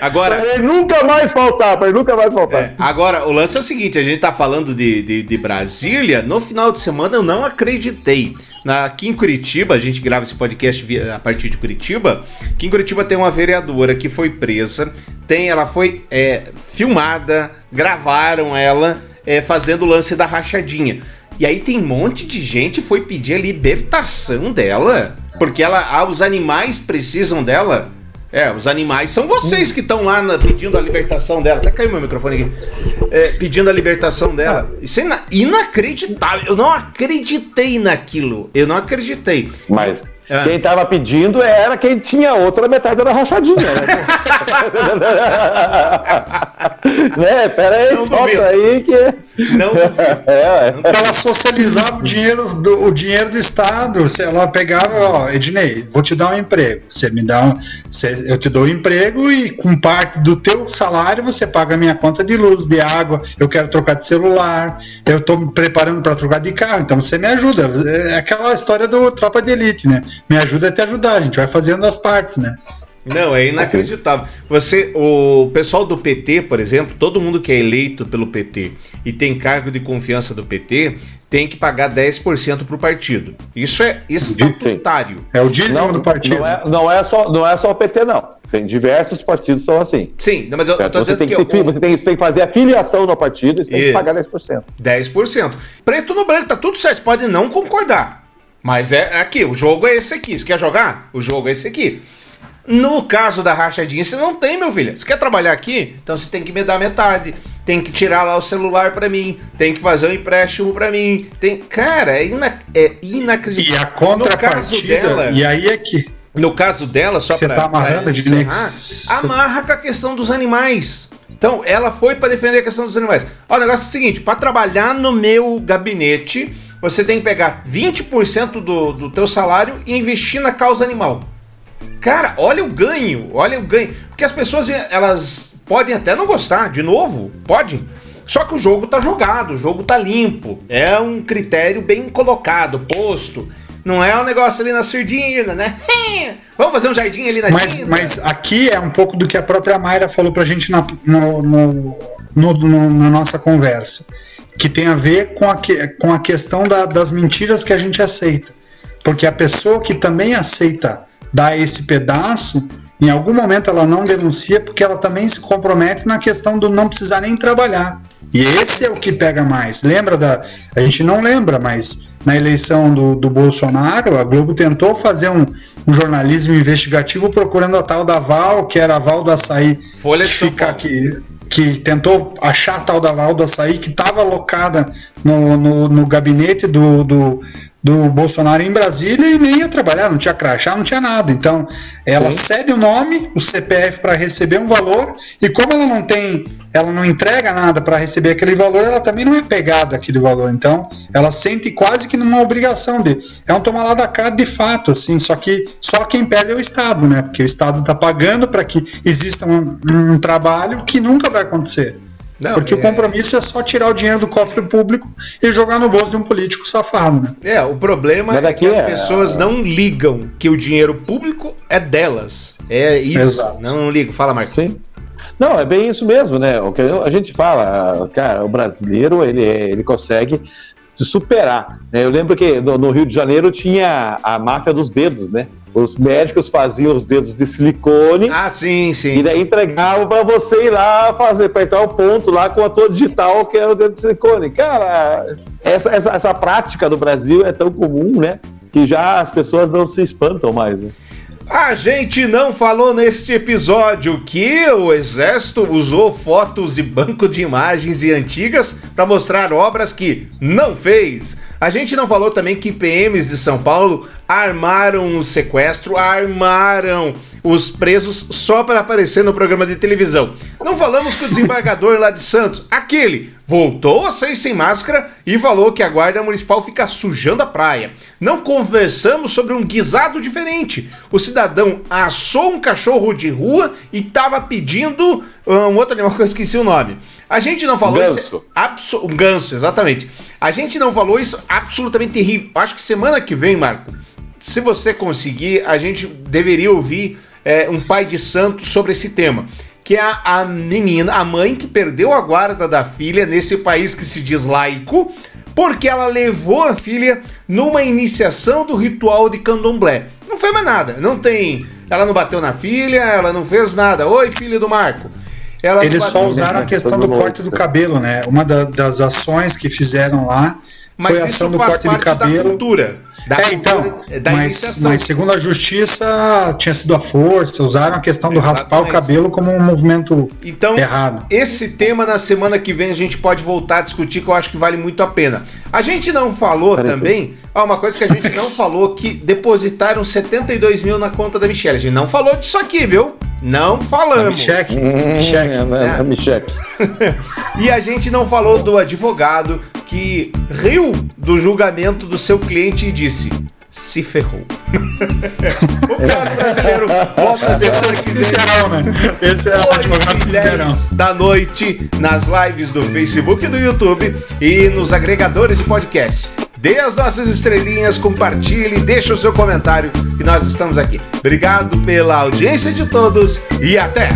Agora- Pra ele nunca mais faltar, pra ele nunca mais faltar. Agora, o lance é o seguinte: a gente tá falando de, de, de Brasília. No final de semana eu não acreditei. Na, aqui em Curitiba, a gente grava esse podcast via- a partir de Curitiba. Aqui em Curitiba tem uma vereadora que foi presa. Tem, ela foi é, filmada, gravaram ela é, fazendo o lance da rachadinha. E aí tem um monte de gente foi pedir a libertação dela. Porque ela, ah, os animais precisam dela. É, os animais são vocês que estão lá na- pedindo a libertação dela. Até caiu meu microfone aqui. É, pedindo a libertação dela. Isso é ina- inacreditável. Eu não acreditei naquilo. Eu não acreditei. Mas Ah. quem tava pedindo era quem tinha outra metade da rachadinha, né? né? Pera aí, Não solta aí que. Não é, é. Ela socializava o dinheiro do, o dinheiro do Estado. Se ela pegava, ó, Ednei, vou te dar um emprego. Você me dá um. você- eu te dou um emprego e com parte do teu salário você paga a minha conta de luz, de água. Eu quero trocar de celular. Eu tô me preparando para trocar de carro. Então você me ajuda. É aquela história do Tropa de Elite, né? Me ajuda a te ajudar. A gente vai fazendo as partes, né? Não, é inacreditável. Você, o pessoal do PT, por exemplo, todo mundo que é eleito pelo PT e tem cargo de confiança do PT tem que pagar 10% pro partido. Isso é estatutário. É o dízimo Não, do partido. não, é, não, é só, não é só o PT, não. Tem diversos partidos que são assim. Sim, mas eu, eu tô você, dizendo tem que que, ter- o- você, tem, você tem que fazer a filiação no partido e você tem que pagar 10%. 10%. Preto no branco, tá tudo certo. Você pode não concordar. Mas é aqui, o jogo é esse aqui. Você quer jogar? O jogo é esse aqui. No caso da rachadinha, você não tem, meu filho. Você quer trabalhar aqui? Então você tem que me dar metade. Tem que tirar lá o celular pra mim. Tem que fazer um empréstimo pra mim. Tem... Cara, é, ina... é inacreditável. E a contrapartida, dela, e aí é que no caso dela, só Você pra, tá amarrando, Ednei? encerrar, amarra com a questão dos animais. Então, ela foi pra defender a questão dos animais. Ó, o negócio é o seguinte, pra trabalhar no meu gabinete, você tem que pegar 20% do, do teu salário e investir na causa animal. Cara, olha o ganho, olha o ganho. Porque as pessoas, elas podem até não gostar, de novo, pode. Só que o jogo tá jogado, o jogo tá limpo. É um critério bem colocado, posto. Não é um negócio ali na surdina, né? Vamos fazer um jardim ali na Mas, tinta? mas aqui é um pouco do que a própria Mayra falou pra gente na, no- no- no- na nossa conversa, que tem a ver com a, que- com a questão da- das mentiras que a gente aceita. Porque a pessoa que também aceita dar esse pedaço, em algum momento ela não denuncia porque ela também se compromete na questão do não precisar nem trabalhar. E esse é o que pega mais. Lembra da. A gente não lembra, mas na eleição do, do Bolsonaro, a Globo tentou fazer um, um jornalismo investigativo procurando a tal da Val, que era a Val do açaí. Folha de São fica que, que tentou achar a tal da do açaí, que estava alocada no, no, no gabinete do, do, do Bolsonaro em Brasília e nem ia trabalhar, não tinha crachá, não tinha nada. Então, ela cede o nome, o CPF para receber um valor, e como ela não tem, ela não entrega nada para receber aquele valor, ela também não é pegada aquele valor. Então, ela sente quase que numa obrigação de. É um tomar lá da cá de fato, assim, só que só quem perde é o Estado, né? Porque o Estado está pagando para que exista um, um trabalho que nunca vai acontecer. Não, Porque o é- compromisso é só tirar o dinheiro do cofre público e jogar no bolso de um político safado, né? É, o problema Mas é que as é- pessoas não ligam que o dinheiro público é delas. É isso. Exato. Não ligo. Fala, Marcos. Sim. Não, é bem isso mesmo, né? O que a gente fala, cara, o brasileiro ele, ele consegue se superar. né? Eu lembro que no, no Rio de Janeiro tinha a máfia dos dedos, né? Os médicos faziam os dedos de silicone Ah, sim, e sim. daí entregavam para você ir lá fazer, apertar o ponto lá com a tua digital, que era o dedo de silicone. Cara, essa, essa, essa prática do Brasil é tão comum, né? Que já as pessoas não se espantam mais, né? A gente não falou neste episódio que o Exército usou fotos e banco de imagens e antigas para mostrar obras que não fez. A gente não falou também que PMs de São Paulo armaram o sequestro, armaram os presos só para aparecer no programa de televisão. Não falamos que o desembargador lá de Santos, aquele, voltou a sair sem máscara e falou que a guarda municipal fica sujando a praia. Não conversamos sobre um guisado diferente. O cidadão assou um cachorro de rua e estava pedindo ah, um outro animal que eu esqueci o nome. A gente não falou Ganso. isso. Abso um ganso, exatamente. A gente não falou isso absolutamente terrível. Acho que semana que vem, Marco, se você conseguir, a gente deveria ouvir é, um pai de santo sobre esse tema. Que é a, a menina, a mãe que perdeu a guarda da filha nesse país que se diz laico, porque ela levou a filha numa iniciação do ritual de candomblé. Não foi mais nada, não tem. Ela não bateu na filha, ela não fez nada. Oi, filha do Marco. Ela Eles só usaram a questão do corte do cabelo, né? Uma da- das ações que fizeram lá Mas foi a isso ação do faz corte de parte da cabelo. cultura. Da é, então, da mas, mas segundo a justiça, tinha sido a força, usaram a questão do raspar o Exatamente. cabelo como um movimento Então, errado. esse tema na semana que vem a gente pode voltar a discutir, que eu acho que vale muito a pena. A gente não falou também, ó, uma coisa que a gente não falou, que depositaram 72 mil na conta da Michelle. A gente não falou disso aqui, viu? Não falamos. Cheque, cheque. é, me cheque. E a gente não falou do advogado que riu do julgamento do seu cliente e disse: se ferrou. o pior brasileiro volta semana que vem. Sincerão, né? Esse é o advogado sincerão. 10 da noite nas lives do Facebook e do YouTube e nos agregadores de podcast. Dê as nossas estrelinhas, compartilhe, deixe o seu comentário que nós estamos aqui. Obrigado pela audiência de todos e até!